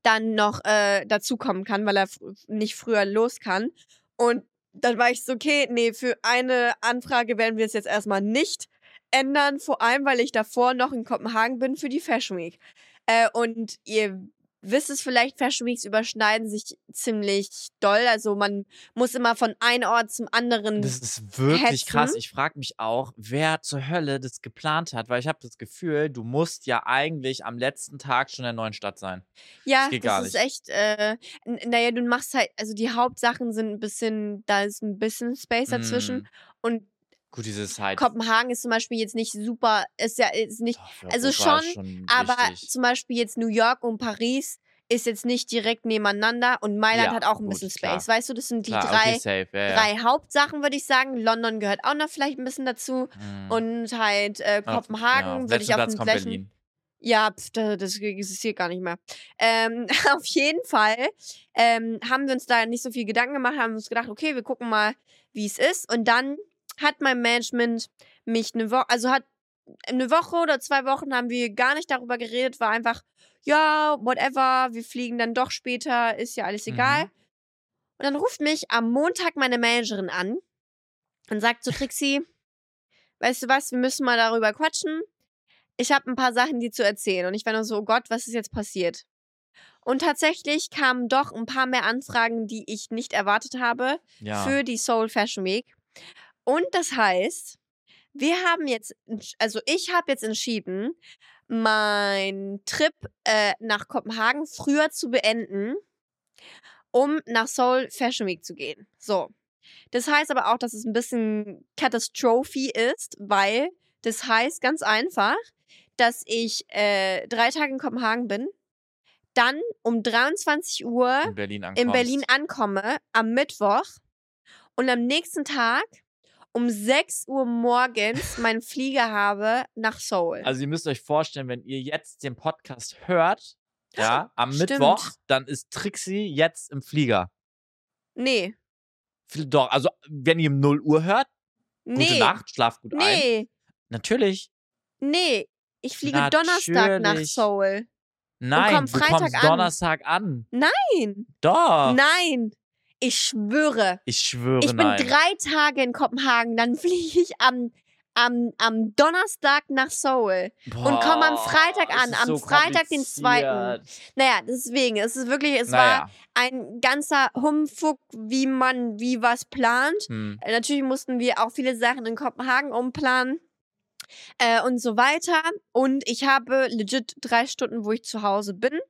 dann noch äh, dazukommen kann, weil er nicht früher los kann. Und dann war ich so, okay, nee, für eine Anfrage werden wir es jetzt erstmal nicht ändern, vor allem, weil ich davor noch in Kopenhagen bin für die Fashion Week. Äh, und ihr wisst es vielleicht, Fashion Weeks überschneiden sich ziemlich doll. Also man muss immer von einem Ort zum anderen. Das ist wirklich krass. hetzen. Ich frage mich auch, wer zur Hölle das geplant hat, weil ich habe das Gefühl, du musst ja eigentlich am letzten Tag schon in der neuen Stadt sein. Ja, Das gar ist echt, äh, naja, du machst halt, also die Hauptsachen sind ein bisschen, da ist ein bisschen Space dazwischen. Mm. Und Gut, dieses halt. Kopenhagen ist zum Beispiel jetzt nicht super, ist ja ist nicht, Doch, also ist schon, aber zum Beispiel jetzt New York und Paris ist jetzt nicht direkt nebeneinander und Mailand Ja, hat auch ein gut, bisschen klar. Space. Weißt du, das sind die Klar, drei, okay, safe. Ja, ja. drei Hauptsachen, würde ich sagen. London gehört auch noch vielleicht ein bisschen dazu. Mm. Und halt äh, Kopenhagen ja, würde ich auf den. Berlin. Ja, pf, da- das existiert gar nicht mehr. Ähm, auf jeden Fall ähm, haben wir uns da nicht so viel Gedanken gemacht, haben uns gedacht, okay, wir gucken mal, wie es ist. Und dann hat mein Management mich eine Woche, also hat eine Woche oder zwei Wochen haben wir gar nicht darüber geredet, war einfach, ja, whatever, wir fliegen dann doch später, ist ja alles egal. Mhm. Und dann ruft mich am Montag meine Managerin an und sagt zu Trixie, weißt du was, wir müssen mal darüber quatschen. ich habe ein paar Sachen, die zu erzählen. Und ich war nur so, oh Gott, was ist jetzt passiert? Und tatsächlich kamen doch ein paar mehr Anfragen, die ich nicht erwartet habe Ja. für die Seoul Fashion Week. Und das heißt, wir haben jetzt, also ich habe jetzt entschieden, meinen Trip äh, nach Kopenhagen früher zu beenden, um nach Seoul Fashion Week zu gehen. So. Das heißt aber auch, dass es ein bisschen Katastrophe ist, weil das heißt ganz einfach, dass ich äh, drei Tage in Kopenhagen bin, dann um 23 Uhr in Berlin in Berlin ankomme am Mittwoch und am nächsten Tag um 6 Uhr morgens meinen Flieger habe nach Seoul. Also ihr müsst euch vorstellen, wenn ihr jetzt den Podcast hört, ja, am Stimmt. Mittwoch, dann ist Trixie jetzt im Flieger. nee, Doch, also wenn ihr um 0 Uhr hört, gute nee, Nacht, schlaft gut ein. nee, Natürlich. nee. Ich fliege Donnerstag nach Natürlich. Seoul. Nein, komm du Freitag kommst an. Donnerstag an. Nein, Doch. nein. Ich schwöre. Ich schwöre, Ich bin nein. drei Tage in Kopenhagen, dann fliege ich am, am, am Donnerstag nach Seoul. und komm am Freitag Boah, an, am so Freitag, den zweiten. Naja, deswegen, es ist wirklich, es war Naja. ein ganzer Humbug, wie man wie was plant. Hm. Äh, Natürlich mussten wir auch viele Sachen in Kopenhagen umplanen äh, und so weiter. Und ich habe legit drei Stunden, wo ich zu Hause bin,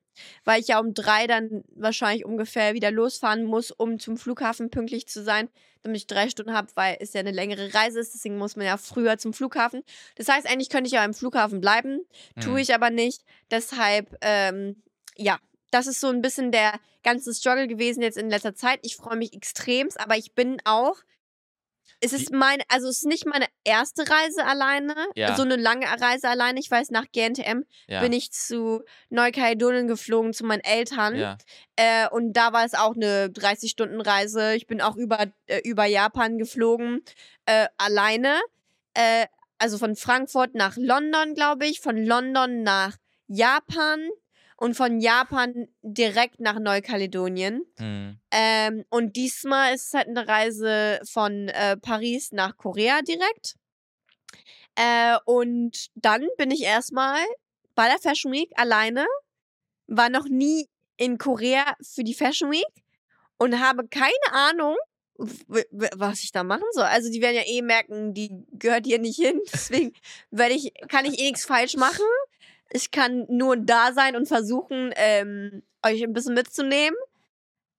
weil ich ja um drei dann wahrscheinlich ungefähr wieder losfahren muss, um zum Flughafen pünktlich zu sein, damit ich drei Stunden habe, weil es ja eine längere Reise ist. Deswegen muss man ja früher zum Flughafen. Das heißt, eigentlich könnte ich ja im Flughafen bleiben, tue ich aber nicht. Deshalb, ähm, ja, das ist so ein bisschen der ganze Struggle gewesen jetzt in letzter Zeit. Ich freue mich extremst, aber ich bin auch. Es ist meine, also es ist nicht meine erste Reise alleine, Ja. so eine lange Reise alleine. Ich weiß, nach GNTM Ja. bin ich zu Neukaledonien geflogen zu meinen Eltern. ja. Äh, und da war es auch eine 30-Stunden-Reise. Ich bin auch über, äh, über Japan geflogen, äh, alleine. Äh, also von Frankfurt nach London, glaube ich. Von London nach Japan. Und von Japan direkt nach Neukaledonien. Hm. Ähm, und diesmal ist es halt eine Reise von äh, Paris nach Korea direkt. Äh, und dann bin ich erstmal bei der Fashion Week alleine, war noch nie in Korea für die Fashion Week und habe keine Ahnung, was ich da machen soll. Also die werden ja eh merken, die gehört hier nicht hin. Deswegen werde ich, kann ich eh nichts falsch machen. Ich kann nur da sein und versuchen, ähm, euch ein bisschen mitzunehmen.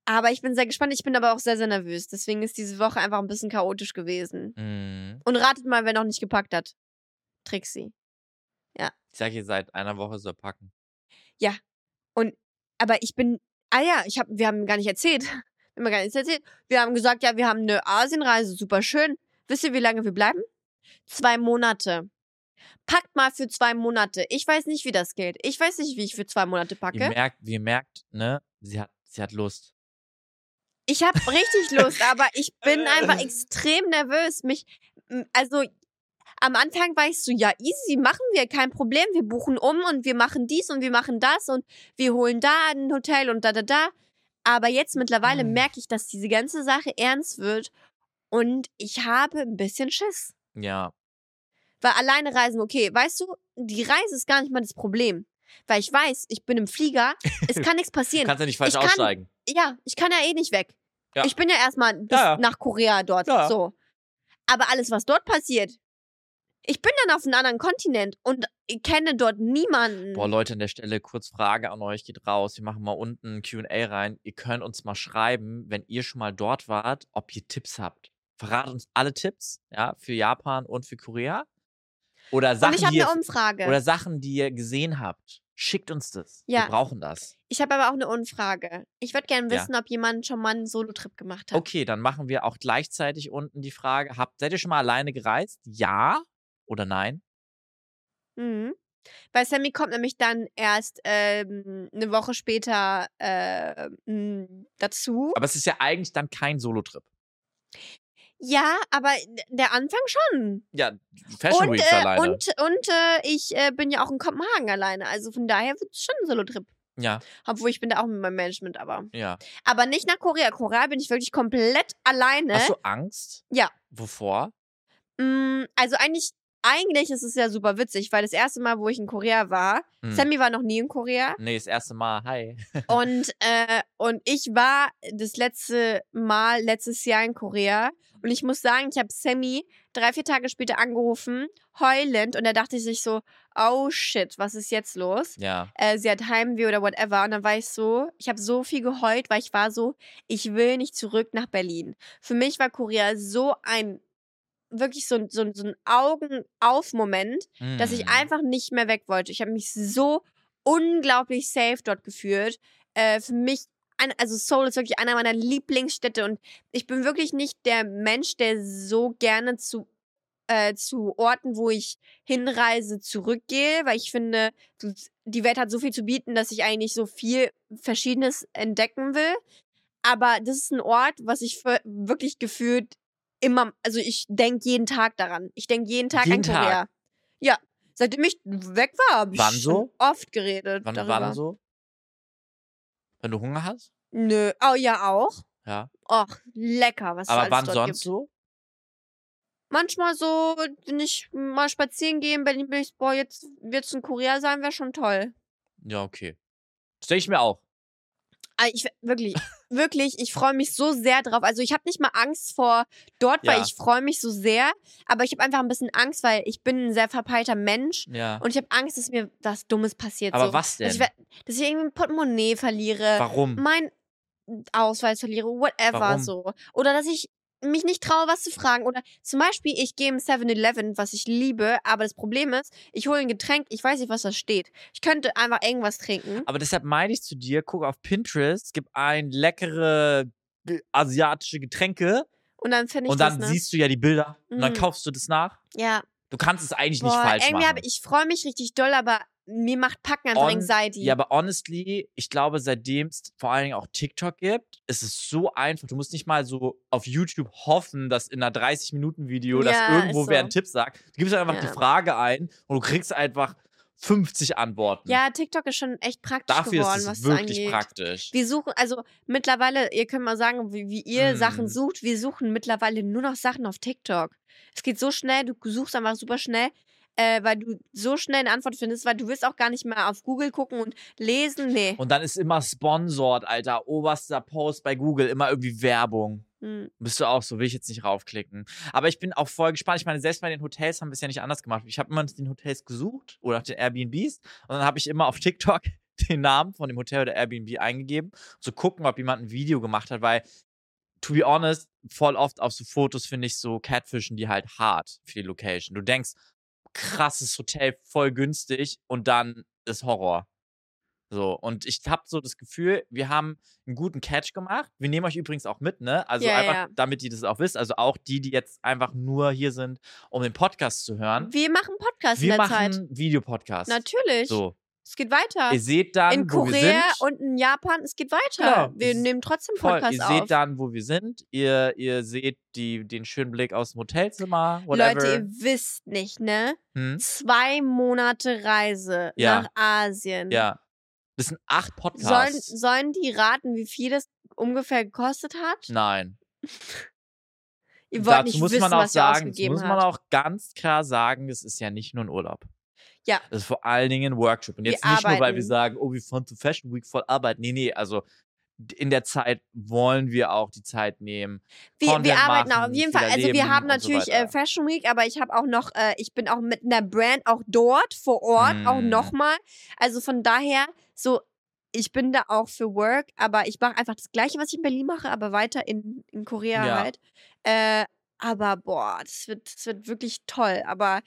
Aber ich bin sehr gespannt. Ich bin aber auch sehr, sehr nervös. Deswegen ist diese Woche einfach ein bisschen chaotisch gewesen. Hm. Und ratet mal, wer noch nicht gepackt hat. Trixie. Ich sag ihr seit einer Woche soll packen. Aber ich bin. Ah ja, ich hab, wir haben gar nicht erzählt. Wir haben gar nichts erzählt. Wir haben gesagt, ja, wir haben eine Asienreise, super schön. Wisst ihr, wie lange wir bleiben? Zwei Monate. Packt mal für zwei Monate. Ich weiß nicht, wie das geht. Ich weiß nicht, wie ich für zwei Monate Ihr packe. merkt, wie ihr merkt, ne? Sie hat, sie hat Lust. Ich habe richtig Lust, aber ich bin einfach extrem nervös. Mich, also am Anfang war ich so, ja, easy, machen wir, kein Problem. Wir buchen um und wir machen dies und wir machen das und wir holen da ein Hotel und da, da, da. Aber jetzt mittlerweile Hm. merke ich, dass diese ganze Sache ernst wird und ich habe ein bisschen Schiss. Ja. Weil alleine reisen, okay, weißt du, die Reise ist gar nicht mal das Problem. Weil ich weiß, ich bin im Flieger, es kann nichts Du passieren. kannst ja nicht falsch Ich kann- aussteigen. Ja, ich kann ja eh nicht weg. Ja. Ich bin ja erstmal bis Ja, ja. nach Korea dort. So. Aber alles, was dort passiert, ich bin dann auf einem anderen Kontinent und ich kenne dort niemanden. Boah, Leute, an der Stelle kurz Frage an euch, geht raus. Wir machen mal unten ein QA rein. Ihr könnt uns mal schreiben, wenn ihr schon mal dort wart, ob ihr Tipps habt. Verratet uns alle Tipps, ja, für Japan und für Korea. Oder und Sachen, ich habe die ihr, eine Umfrage. oder Sachen, die ihr gesehen habt. Schickt uns das. Ja. Wir brauchen das. ich habe aber auch eine Umfrage. Ich würde gerne Ja. wissen, ob jemand schon mal einen Solo-Trip gemacht hat. Okay, dann machen wir auch gleichzeitig unten die Frage: habt, Seid ihr schon mal alleine gereist? Ja oder nein? Mhm. Weil Sammy kommt nämlich dann erst ähm, eine Woche später äh, dazu. Aber es ist ja eigentlich dann kein Solo-Trip. Ja, aber der Anfang schon. Ja, Fashion und, Week äh, alleine. und und äh, ich äh, bin ja auch in Kopenhagen alleine. Also von daher wird es schon ein Solo-Trip. ja, Obwohl ich bin da auch mit meinem Management, aber. ja. Aber nicht nach Korea. Korea bin ich wirklich komplett alleine. Hast du Angst? Ja. Wovor? Mm, also eigentlich eigentlich ist es ja super witzig, weil das erste Mal, wo ich in Korea war, Hm. Sammy war noch nie in Korea. Nee, das erste Mal. Hi. Und, äh, und ich war das letzte Mal letztes Jahr in Korea. Und ich muss sagen, ich habe Sammy drei, vier Tage später angerufen, heulend. Und er dachte sich so, oh shit, was ist jetzt los? Ja. Äh, sie hat Heimweh oder whatever. Und dann war ich so, ich habe so viel geheult, weil ich war so, ich will nicht zurück nach Berlin. Für mich war Korea so ein, wirklich so, ein- so, so ein Augen-auf-Moment, dass ich Hm. einfach nicht mehr weg wollte. Ich habe mich so unglaublich safe dort gefühlt. Äh, für mich, also Seoul ist wirklich einer meiner Lieblingsstädte und ich bin wirklich nicht der Mensch, der so gerne zu, äh, zu Orten, wo ich hinreise, zurückgehe, weil ich finde, die Welt hat so viel zu bieten, dass ich eigentlich so viel Verschiedenes entdecken will. Aber das ist ein Ort, was ich wirklich gefühlt immer, also ich denke jeden Tag daran. Ich denke jeden Tag Jeden an Tag? Korea. Ja, seitdem ich weg war, habe ich Wann so? oft geredet Wann, darüber. wann so? Wenn du Hunger hast? Nö, oh ja auch. Ja. Och, lecker, was es Aber wann sonst gibt. so? Manchmal so, wenn ich mal spazieren gehe in Berlin, bin ich, boah, jetzt wird's in Korea sein, wäre schon toll. Ja, okay. Stell ich mir auch. Ah, Ich, wirklich, wirklich, ich freue mich so sehr drauf. Also ich habe nicht mal Angst vor dort, weil Ja. ich freue mich so sehr. Aber ich habe einfach ein bisschen Angst, weil ich bin ein sehr verpeilter Mensch. Ja. Und ich habe Angst, dass mir was Dummes passiert. Aber so. was denn? Dass ich, dass ich irgendwie ein Portemonnaie verliere. Warum? mein Ausweis verliere, whatever Warum? so. Oder dass ich mich nicht traue, was zu fragen. Oder zum Beispiel, ich gehe im 7-Eleven, was ich liebe, aber das Problem ist, ich hole ein Getränk, ich weiß nicht, was da steht. Ich könnte einfach irgendwas trinken. Aber deshalb meine ich zu dir, guck auf Pinterest, es gibt ein leckere asiatische Getränke Und dann finde ich und dann das, ne? siehst du ja die Bilder und dann Mm. kaufst du das nach. Ja. Du kannst es eigentlich nicht Boah, falsch irgendwie machen. hab, ich freue mich richtig doll, aber mir macht Packen einfach On- Anxiety. Ja, aber honestly, ich glaube, seitdem es vor allen Dingen auch TikTok gibt, ist es so einfach. Du musst nicht mal so auf YouTube hoffen, dass in einer 30-Minuten-Video, dass Ja, irgendwo ist wer so. einen Tipp sagt. Du gibst einfach die Ja. Frage ein und du kriegst einfach 50 Antworten. ja, TikTok ist schon echt praktisch Dafür geworden, ist was es das wirklich angeht. praktisch. Wir suchen, also mittlerweile, ihr könnt mal sagen, wie, wie ihr Sachen Mm. sucht. Wir suchen mittlerweile nur noch Sachen auf TikTok. Es geht so schnell, du suchst einfach super schnell, äh, weil du so schnell eine Antwort findest, weil du willst auch gar nicht mehr auf Google gucken und lesen. Nee. Und dann ist immer sponsored, Alter. Oberster Post bei Google, immer irgendwie Werbung. Hm. Bist du auch so, will ich jetzt nicht raufklicken. Aber ich bin auch voll gespannt. Ich meine, selbst bei den Hotels haben wir es ja nicht anders gemacht. Ich habe immer nach den Hotels gesucht oder nach den Airbnbs und dann habe ich immer auf TikTok den Namen von dem Hotel oder Airbnb eingegeben, zu gucken, ob jemand ein Video gemacht hat, weil, to be honest, voll oft auf so Fotos finde ich so Catfischen die halt hart für die Location. Du denkst, krasses Hotel, voll günstig und dann ist Horror. So, und ich habe so das Gefühl, wir haben einen guten Catch gemacht. Wir nehmen euch übrigens auch mit, ne? Also Ja, einfach, ja. damit ihr das auch wisst. Also auch die, die jetzt einfach nur hier sind, um den Podcast zu hören. Wir machen Podcast Wir in der machen Zeit. Videopodcast. Natürlich. So. Es geht weiter. Ihr seht dann, in wo wir Korea sind. und in Japan, es geht weiter. Genau, Wir nehmen trotzdem Voll, Podcast ihr auf. seht dann, wo wir sind. Ihr, ihr seht die, den schönen Blick aus dem Hotelzimmer. Whatever. Leute, ihr wisst nicht, ne? hm? Zwei Monate Reise Ja. nach Asien. Ja. Das sind acht Sollen, Podcasts. sollen die raten, wie viel das ungefähr gekostet hat? Nein. Ihr wollt Dazu nicht muss wissen, man auch was ihr sagen, das ausgegeben muss man habt. auch ganz klar sagen, es ist ja nicht nur ein Urlaub. Ja. Das ist vor allen Dingen ein Workshop. Und Wir jetzt nicht nur, weil wir arbeiten. sagen, oh, wir fahren zu Fashion Week voll arbeiten. Nee, nee, also in der Zeit wollen wir auch die Zeit nehmen. Wir, wir arbeiten machen, auf jeden Fall. Also wir haben und so natürlich äh. Fashion Week, aber ich habe auch noch, äh, ich bin auch mit einer Brand auch dort vor Ort, auch Mm. nochmal. Also von daher, so, ich bin da auch für Work, aber ich mache einfach das Gleiche, was ich in Berlin mache, aber weiter in, in Korea Ja. halt. Äh, aber boah, das wird, das wird wirklich toll. Aber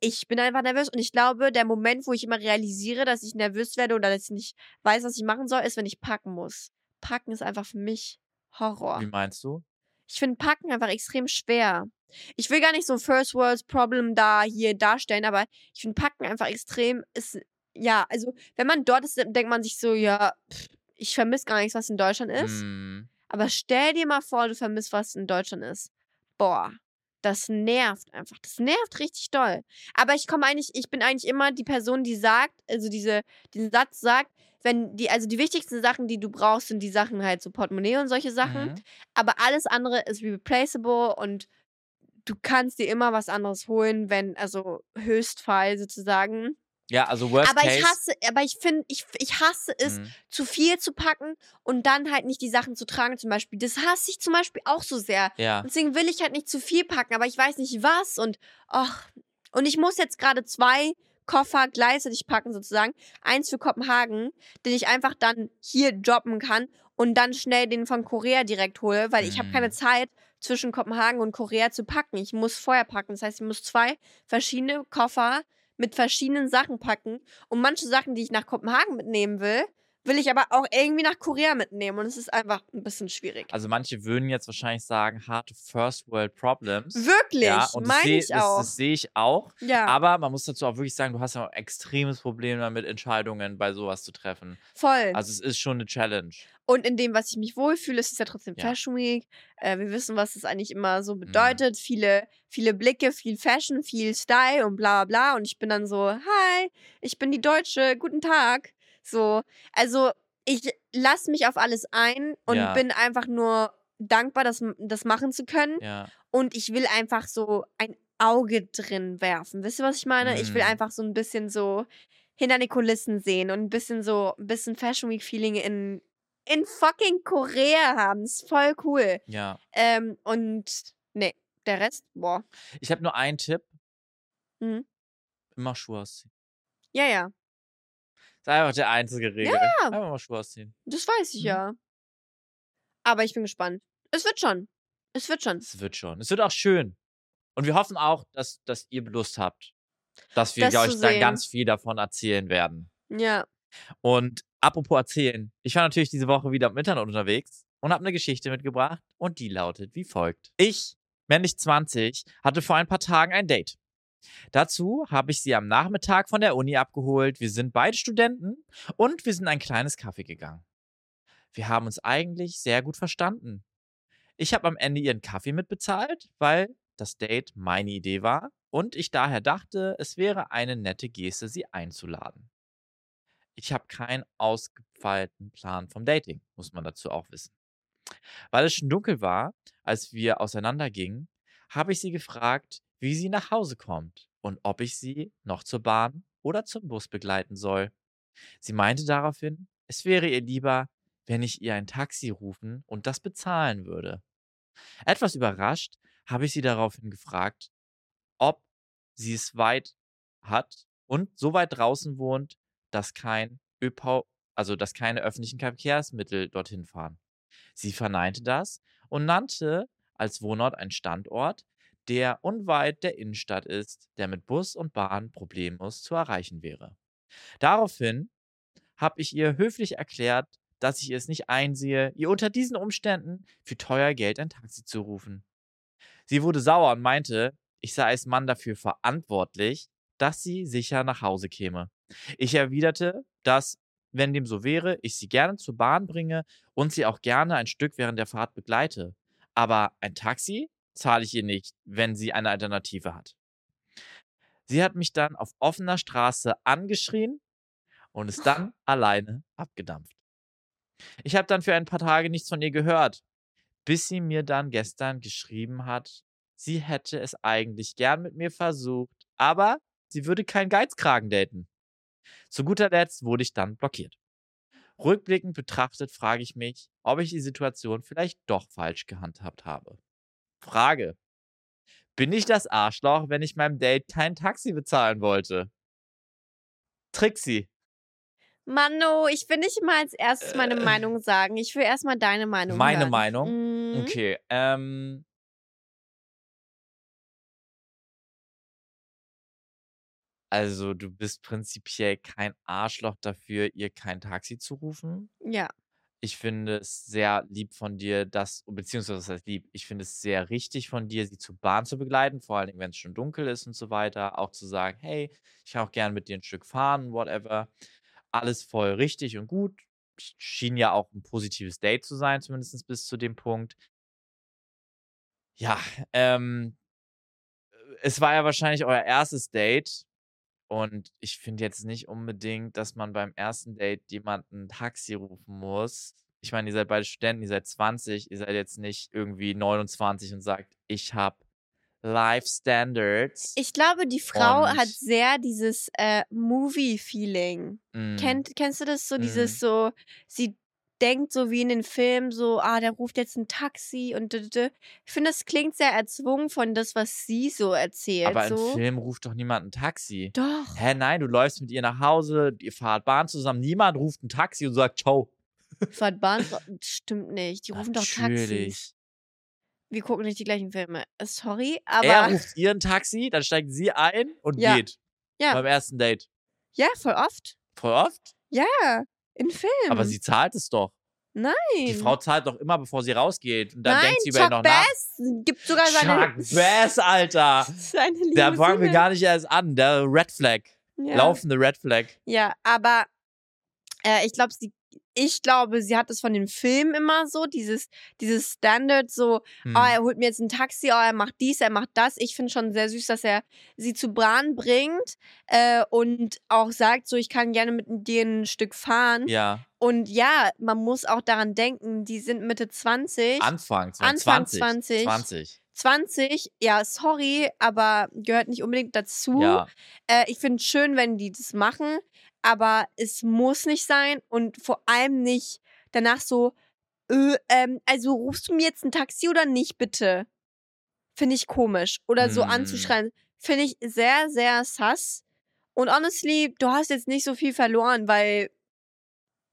ich bin einfach nervös und ich glaube, der Moment, wo ich immer realisiere, dass ich nervös werde oder dass ich nicht weiß, was ich machen soll, ist, wenn ich packen muss. Packen ist einfach für mich Horror. Wie meinst du? Ich finde Packen einfach extrem schwer. Ich will gar nicht so First World Problem da hier darstellen, aber ich finde Packen einfach extrem ist ja, also wenn man dort ist, denkt man sich so, ja, pff, ich vermisse gar nichts, was in Deutschland ist. Hm. Aber stell dir mal vor, du vermisst, was in Deutschland ist. Boah, das nervt einfach. Das nervt richtig doll. Aber ich komme eigentlich, ich bin eigentlich immer die Person, die sagt, also diese, diesen Satz sagt, wenn die, also die wichtigsten Sachen, die du brauchst, sind die Sachen halt so Portemonnaie und solche Sachen. Mhm. Aber alles andere ist replaceable und du kannst dir immer was anderes holen, wenn, also Höchstfall sozusagen. Ja, also Worst Aber Case. ich hasse, aber ich finde, ich, ich hasse es, Mhm. zu viel zu packen und dann halt nicht die Sachen zu tragen, zum Beispiel. Das hasse ich zum Beispiel auch so sehr. Ja. Deswegen will ich halt nicht zu viel packen, aber ich weiß nicht was und ach, und ich muss jetzt gerade zwei Koffer gleichzeitig packen sozusagen. Eins für Kopenhagen, den ich einfach dann hier droppen kann und dann schnell den von Korea direkt hole, weil ich habe keine Mhm. Zeit zwischen Kopenhagen und Korea zu packen. Ich muss vorher packen. Das heißt, ich muss zwei verschiedene Koffer mit verschiedenen Sachen packen und manche Sachen, die ich nach Kopenhagen mitnehmen will, will ich aber auch irgendwie nach Korea mitnehmen und es ist einfach ein bisschen schwierig. Also manche würden jetzt wahrscheinlich sagen, harte First World Problems. Wirklich, ja, das meine sehe ich das, auch. das sehe ich auch. ja, Aber man muss dazu auch wirklich sagen, du hast ja auch ein extremes Problem damit, Entscheidungen bei sowas zu treffen. voll. Also es ist schon eine Challenge. Und in dem, was ich mich wohlfühle, ist es ja trotzdem Ja. Fashion Week. Äh, wir wissen, was das eigentlich immer so Mhm. bedeutet. Viele, viele Blicke, viel Fashion, viel Style und bla bla bla. Und ich bin dann so, hi, ich bin die Deutsche, guten Tag. So, also ich lasse mich auf alles ein und Ja. bin einfach nur dankbar, das, das machen zu können. Ja. Und ich will einfach so ein Auge drin werfen. Wisst ihr, was ich meine? Ich will Mhm. einfach so ein bisschen so hinter die Kulissen sehen und ein bisschen so, ein bisschen Fashion Week Feeling in, in fucking Korea haben. Ist voll cool. Ja. Ähm, und nee, der Rest, boah. Ich habe nur einen Tipp. Mhm. Immer Schuhe ausziehen. Ja, ja, ist einfach der einzige Regel. Einfach mal Schuhe ausziehen. das weiß ich Mhm. ja. Aber ich bin gespannt. Es wird schon. Es wird schon. Es wird schon. Es wird auch schön. Und wir hoffen auch, dass, dass ihr Lust habt. Dass wir Das euch dann sehen. ganz viel davon erzählen werden. Ja. Und apropos erzählen. Ich war natürlich diese Woche wieder im Internet unterwegs und habe eine Geschichte mitgebracht und die lautet wie folgt. Ich, männlich 20, hatte vor ein paar Tagen ein Date. Dazu habe ich sie am Nachmittag von der Uni abgeholt. Wir sind beide Studenten und wir sind in ein kleines Café gegangen. Wir haben uns eigentlich sehr gut verstanden. Ich habe am Ende ihren Kaffee mitbezahlt, weil das Date meine Idee war und ich daher dachte, es wäre eine nette Geste, sie einzuladen. Ich habe keinen ausgefeilten Plan vom Dating, muss man dazu auch wissen. Weil es schon dunkel war, als wir auseinandergingen, habe ich sie gefragt, wie sie nach Hause kommt und ob ich sie noch zur Bahn oder zum Bus begleiten soll. Sie meinte daraufhin, es wäre ihr lieber, wenn ich ihr ein Taxi rufen und das bezahlen würde. Etwas überrascht habe ich sie daraufhin gefragt, ob sie es weit hat und so weit draußen wohnt, dass kein ÖPV, also dass keine öffentlichen Verkehrsmittel dorthin fahren. Sie verneinte das und nannte als Wohnort einen Standort, der unweit der Innenstadt ist, der mit Bus und Bahn problemlos zu erreichen wäre. Daraufhin habe ich ihr höflich erklärt, dass ich es nicht einsehe, ihr unter diesen Umständen für teuer Geld ein Taxi zu rufen. Sie wurde sauer und meinte, ich sei als Mann dafür verantwortlich, dass sie sicher nach Hause käme. Ich erwiderte, dass, wenn dem so wäre, ich sie gerne zur Bahn bringe und sie auch gerne ein Stück während der Fahrt begleite. Aber ein Taxi zahle ich ihr nicht, wenn sie eine Alternative hat. Sie hat mich dann auf offener Straße angeschrien und ist dann alleine abgedampft. Ich habe dann für ein paar Tage nichts von ihr gehört, bis sie mir dann gestern geschrieben hat, sie hätte es eigentlich gern mit mir versucht, aber sie würde keinen Geizkragen daten. Zu guter Letzt wurde ich dann blockiert. Rückblickend betrachtet frage ich mich, ob ich die Situation vielleicht doch falsch gehandhabt habe. Frage. Bin ich das Arschloch, wenn ich meinem Date kein Taxi bezahlen wollte? Trixie. Mano, ich will nicht mal als erstes meine Äh. Meinung sagen. Ich will erstmal deine Meinung Meine hören. Meinung? Mhm. Okay, ähm. Also, du bist prinzipiell kein Arschloch dafür, ihr kein Taxi zu rufen. Ja. Ich finde es sehr lieb von dir, dass, beziehungsweise was heißt lieb, ich finde es sehr richtig von dir, sie zur Bahn zu begleiten, vor allen Dingen, wenn es schon dunkel ist und so weiter. Auch zu sagen, hey, ich kann auch gerne mit dir ein Stück fahren, whatever. Alles voll richtig und gut. Schien ja auch ein positives Date zu sein, zumindest bis zu dem Punkt. Ja, ähm, es war ja wahrscheinlich euer erstes Date. Und ich finde jetzt nicht unbedingt, dass man beim ersten Date jemanden Taxi rufen muss. Ich meine, ihr seid beide Studenten, ihr seid 20, ihr seid jetzt nicht irgendwie 29 und sagt, ich habe Life Standards. Ich glaube, die Frau Und- hat sehr dieses äh, Movie-Feeling. Mm. Kennt, kennst du das so? Mhm. Dieses so, sie denkt so wie in den Filmen, so, ah, der ruft jetzt ein Taxi und d -d. Ich finde, das klingt sehr erzwungen von das, was sie so erzählt. Aber so. im Film ruft doch niemand ein Taxi. Doch. Hä, nein, du läufst mit ihr nach Hause, ihr fahrt Bahn zusammen, niemand ruft ein Taxi und sagt Ciao. Fahrt Bahn, stimmt nicht. Die rufen doch Taxis. Natürlich. Wir gucken nicht die gleichen Filme. Sorry, aber. Er ruft ihr ein Taxi, dann steigt sie ein und Ja. geht. Ja. Beim ersten Date. ja, voll oft. Voll oft? Ja, in Filmen. Aber sie zahlt es doch. Nein. Die Frau zahlt doch immer, bevor sie rausgeht. Und dann Nein, denkt sie über ihn Chuck noch nach. Bass gibt sogar seine, Chuck Bass, Alter. seine Da fangen wir gar nicht erst an. Der Red Flag. ja. Laufende Red Flag. Ja, aber äh, ich glaube, sie, ich glaube, sie hat es von den Filmen immer so, dieses, dieses Standard, so, Hm. oh, er holt mir jetzt ein Taxi, oh, er macht dies, er macht das. Ich finde schon sehr süß, dass er sie zu Bahn bringt äh, und auch sagt, so, ich kann gerne mit dir ein Stück fahren. ja, Und ja, man muss auch daran denken, die sind Mitte 20. Anfang. Anfang 20. 20. 20. 20, ja, sorry, aber gehört nicht unbedingt dazu. Ja. Äh, ich finde es schön, wenn die das machen, aber es muss nicht sein und vor allem nicht danach so, äh, ähm, also rufst du mir jetzt ein Taxi oder nicht, bitte? Finde ich komisch. Oder so Hm. anzuschreien, finde ich sehr, sehr sass. Und honestly, du hast jetzt nicht so viel verloren, weil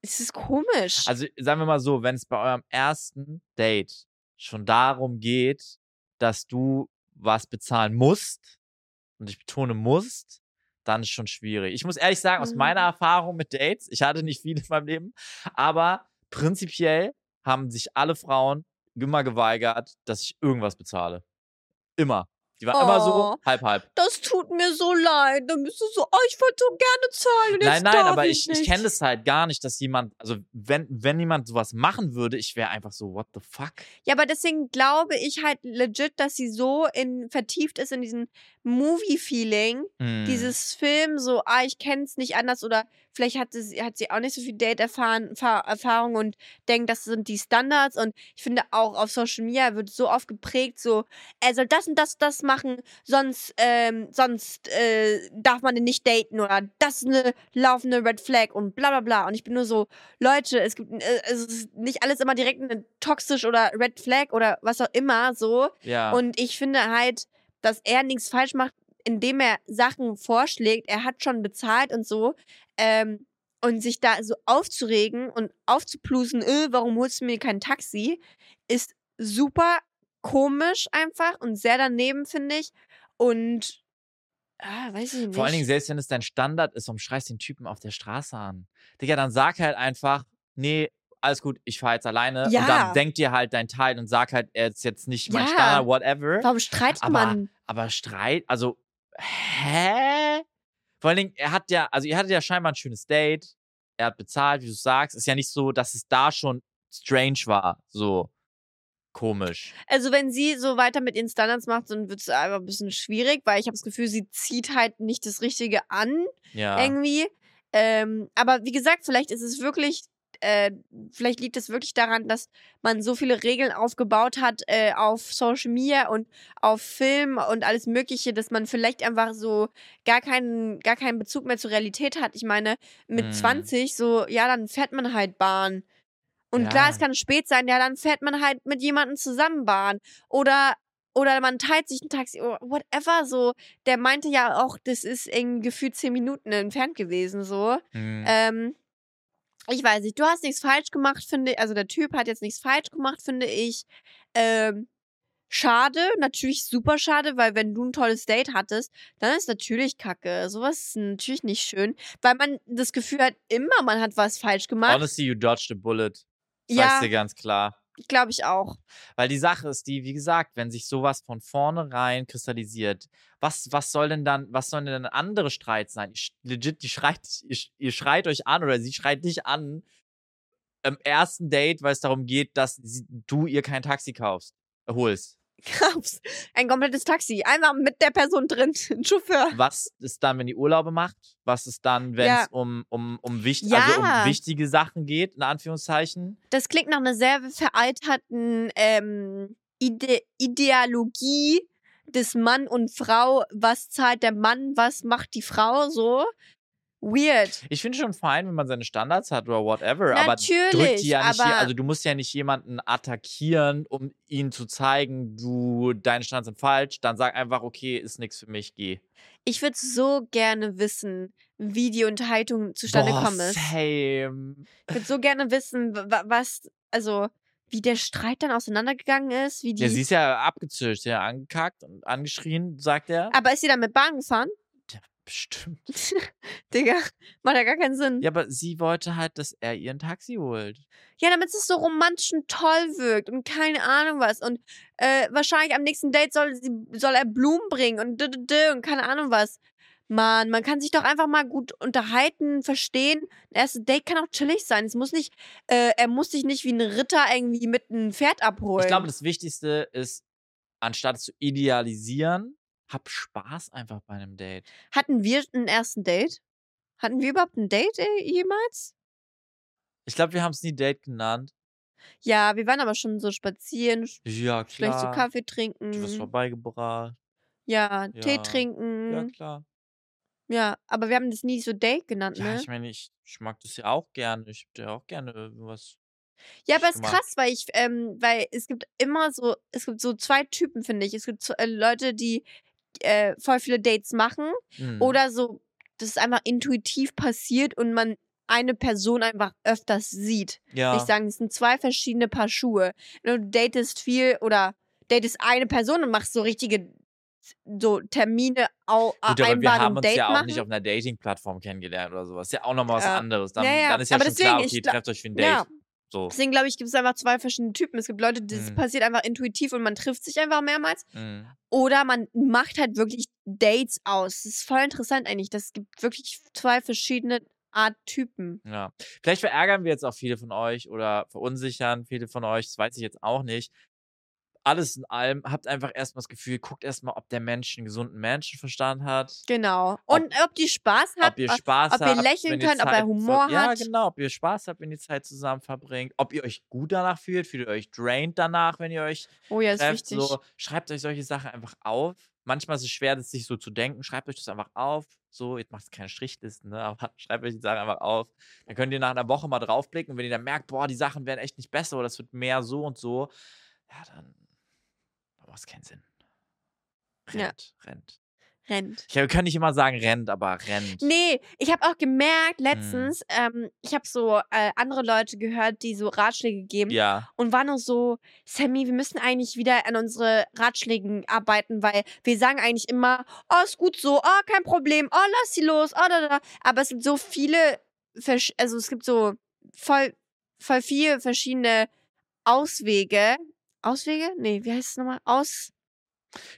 es ist komisch. Also sagen wir mal so, wenn es bei eurem ersten Date schon darum geht, dass du was bezahlen musst, und ich betone musst, dann ist schon schwierig. Ich muss ehrlich sagen, aus Mhm. meiner Erfahrung mit Dates, ich hatte nicht viele in meinem Leben, aber prinzipiell haben sich alle Frauen immer geweigert, dass ich irgendwas bezahle. Immer. Die waren immer so Oh. halb halb. das tut mir so leid. Dann bist du so, oh, ich wollte so gerne zahlen. Nein, nein, aber ich, ich, ich kenne das halt gar nicht, dass jemand, also wenn, wenn jemand sowas machen würde, ich wäre einfach so, what the fuck? Ja, aber deswegen glaube ich halt legit, dass sie so in, vertieft ist in diesem Movie-Feeling, Hm. dieses Film, so, ah, ich kenne es nicht anders oder vielleicht hat sie, hat sie auch nicht so viel Date-Erfahrung und denkt, das sind die Standards und ich finde auch auf Social Media wird so oft geprägt, so, er soll das und das, das machen, sonst, ähm, sonst äh, darf man den nicht daten oder das ist eine laufende Red Flag und bla bla bla und ich bin nur so, Leute, es gibt, äh, es ist nicht alles immer direkt eine toxisch oder Red Flag oder was auch immer so Ja. und ich finde halt, dass er nichts falsch macht, indem er Sachen vorschlägt. Er hat schon bezahlt und so. Ähm, und sich da so aufzuregen und aufzuplusen, äh, warum holst du mir kein Taxi, ist super komisch einfach und sehr daneben, finde ich. Und ah, weiß ich nicht. Vor allen Dingen, selbst wenn es dein Standard ist, warum schreist du den Typen auf der Straße an? Digga, dann sag halt einfach, nee, alles gut, ich fahr jetzt alleine. Und Ja. dann denk dir halt dein Teil und sag halt, er ist jetzt nicht mein Ja. Standard, whatever. Warum streitet aber, man? aber Streit, also, hä? Vor allen Dingen, er hat ja, also ihr hattet ja scheinbar ein schönes Date. Er hat bezahlt, wie du sagst. Ist ja nicht so, dass es da schon strange war. So komisch. Also, wenn sie so weiter mit ihren Standards macht, dann wird es einfach ein bisschen schwierig, weil ich habe das Gefühl, sie zieht halt nicht das Richtige an. Ja. irgendwie. Ähm, aber wie gesagt, vielleicht ist es wirklich, äh, vielleicht liegt es wirklich daran, dass man so viele Regeln aufgebaut hat äh, auf Social Media und auf Film und alles Mögliche, dass man vielleicht einfach so gar keinen, gar keinen Bezug mehr zur Realität hat. Ich meine, mit Mm. 20, so, ja, dann fährt man halt Bahn. Und Ja. klar, es kann spät sein, ja, dann fährt man halt mit jemandem zusammen Bahn. Oder oder man teilt sich ein Taxi oder whatever so. Der meinte ja auch, das ist irgendwie gefühlt zehn Minuten entfernt gewesen so. Hm. Ähm, ich weiß nicht, du hast nichts falsch gemacht, finde ich. Also der Typ hat jetzt nichts falsch gemacht, finde ich. Ähm, schade, natürlich super schade, weil wenn du ein tolles Date hattest, dann ist natürlich kacke. Sowas ist natürlich nicht schön, weil man das Gefühl hat, immer man hat was falsch gemacht. Honestly, you dodged a bullet. Sag's Ja. dir ganz klar. Glaube ich auch. Weil die Sache ist die, wie gesagt, wenn sich sowas von vornherein kristallisiert, was, was soll denn dann, was sollen denn andere Streits sein? Ich, legit, die schreit, ihr, ihr schreit euch an oder sie schreit dich an im ersten Date, weil es darum geht, dass sie, du ihr kein Taxi kaufst, holst. Kaufst ein komplettes Taxi. Einfach mit der Person drin. Ein Chauffeur. Was ist dann, wenn die Urlaube macht? Was ist dann, wenn es Ja. um, um, um, wicht, also um Ja. wichtige Sachen geht, in Anführungszeichen? Das klingt nach einer sehr veralterten ähm, Ide Ideologie, des Mann und Frau, was zahlt der Mann, was macht die Frau so. Weird. Ich finde schon fein, wenn man seine Standards hat oder whatever, aber drückt Natürlich, die ja nicht aber hier, also du musst ja nicht jemanden attackieren, um ihnen zu zeigen, du, deine Standards sind falsch, dann sag einfach, okay, ist nichts für mich, geh. ich würde so gerne wissen, wie die Unterhaltung zustande Boah, gekommen ist. same. Ich würde so gerne wissen, wa- wa- was, also, wie der Streit dann auseinandergegangen ist, wie die. Ja, sie ist ja abgezischt, ja, angekackt und angeschrien, sagt er. aber ist sie dann mit Bahn gefahren? Bestimmt. Digga, macht ja gar keinen Sinn. Ja, aber sie wollte halt, dass er ihr ein Taxi holt. Ja, damit es so romantisch und toll wirkt und keine Ahnung was. Und äh, wahrscheinlich am nächsten Date soll, sie, soll er Blumen bringen und d -d -d und keine Ahnung was. Mann, man kann sich doch einfach mal gut unterhalten, verstehen. Ein erstes Date kann auch chillig sein. Es muss nicht, äh, er muss sich nicht wie ein Ritter irgendwie mit einem Pferd abholen. Ich glaube, das Wichtigste ist, anstatt zu idealisieren, hab Spaß einfach bei einem Date. Hatten wir einen ersten Date? Hatten wir überhaupt ein Date äh, jemals? Ich glaube, wir haben es nie Date genannt. Ja, wir waren aber schon so spazieren, Ja, klar. vielleicht so Kaffee Du trinken. wirst vorbeigebracht. Ja, Tee Ja. trinken. Ja, Ja, klar. aber wir haben das nie so Date genannt, Ja, ne? ich meine, ich, ich mag das ja auch gerne. Ich hätte ja auch gerne was. Ja, aber es ist krass, weil ich, ähm, weil es gibt immer so, es gibt so zwei Typen, finde ich. Es gibt so, äh, Leute, die äh, voll viele Dates machen Mhm. oder so, dass es einfach intuitiv passiert und man eine Person einfach öfters sieht. ja. Ich sagen, es sind zwei verschiedene Paar Schuhe. Du datest viel oder datest eine Person und machst so richtige so Termine au, Gut, aber wir haben uns Date ja auch machen. nicht auf einer Dating-Plattform kennengelernt oder sowas. Ist ja auch nochmal was Ja. anderes. Dann, Ja, ja, dann ist ja aber schon deswegen, klar, okay, trefft euch für ein Date. So. Deswegen glaube ich, gibt es einfach zwei verschiedene Typen. Es gibt Leute, das Mhm. passiert einfach intuitiv und man trifft sich einfach mehrmals. Mhm. Oder man macht halt wirklich Dates aus. Das ist voll interessant eigentlich. Das gibt wirklich zwei verschiedene Art Typen. Ja. Vielleicht verärgern wir jetzt auch viele von euch oder verunsichern viele von euch. Das weiß ich jetzt auch nicht. Alles in allem, habt einfach erstmal das Gefühl, guckt erstmal, ob der Mensch einen gesunden Menschenverstand hat. Genau. Und ob die Spaß habt, ob ihr Spaß ob ihr habt. lächeln wenn ihr könnt, ob er Zeit Humor Ja, hat. genau. Ob ihr Spaß habt, wenn ihr Zeit zusammen verbringt. Ob ihr euch gut danach fühlt. Fühlt ihr euch drained danach, wenn ihr euch oh ja, ist trefft. wichtig. So, schreibt euch solche Sachen einfach auf. Manchmal ist es schwer, das sich so zu denken. Schreibt euch das einfach auf. So, jetzt macht es keine Strichlisten, ne? aber schreibt euch die Sachen einfach auf. Dann könnt ihr nach einer Woche mal draufblicken. Und wenn ihr dann merkt, boah, die Sachen werden echt nicht besser oder es wird mehr so und so, ja, dann macht es keinen Sinn. Ja. Rennt, rennt. Rennt. Ich kann nicht immer sagen rennt, aber rennt. Nee, ich habe auch Hm. gemerkt letztens, ähm, ich habe so äh, andere Leute gehört, die so Ratschläge geben Ja, und waren nur so, Sammy, wir müssen eigentlich wieder an unsere Ratschlägen arbeiten, weil wir sagen eigentlich immer, oh, ist gut so, oh, kein Problem, oh, lass sie los, oh, da, da. Aber es gibt so viele, also es gibt so voll, voll viele verschiedene Auswege. Auswege? Nee, wie heißt es nochmal? Aus.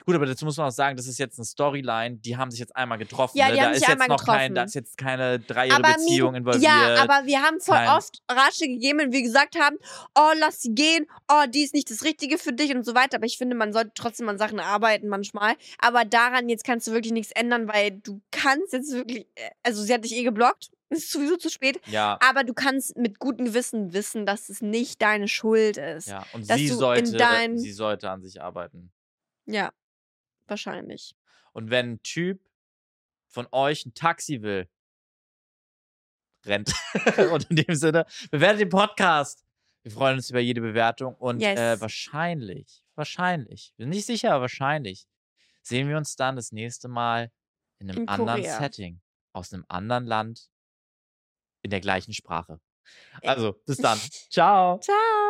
Gut, aber dazu muss man auch sagen, das ist jetzt eine Storyline, die haben sich jetzt einmal getroffen. Ja, ne? die da haben ist sich jetzt einmal noch kein, da getroffen. ist jetzt keine dreijährige Beziehung involviert. Ja, aber wir haben voll kein- oft Ratschläge gegeben und wir gesagt haben, oh, lass sie gehen, oh, die ist nicht das Richtige für dich und so weiter. Aber ich finde, man sollte trotzdem an Sachen arbeiten manchmal. Aber daran jetzt kannst du wirklich nichts ändern, weil du kannst jetzt wirklich, äh, also sie hat dich eh geblockt, ist sowieso zu spät. ja, Aber du kannst mit gutem Gewissen wissen, dass es nicht deine Schuld ist. ja. Und sie sollte, dein- sie sollte an sich arbeiten. Ja, wahrscheinlich. Und wenn ein Typ von euch ein Taxi will, rennt. und in dem Sinne, bewertet den Podcast. Wir freuen uns über jede Bewertung und äh, Yes. wahrscheinlich, wahrscheinlich, wir sind nicht sicher, aber wahrscheinlich sehen wir uns dann das nächste Mal in einem In anderen Korea. Setting, aus einem anderen Land, in der gleichen Sprache. Ä- Also, bis dann. Ciao. Ciao.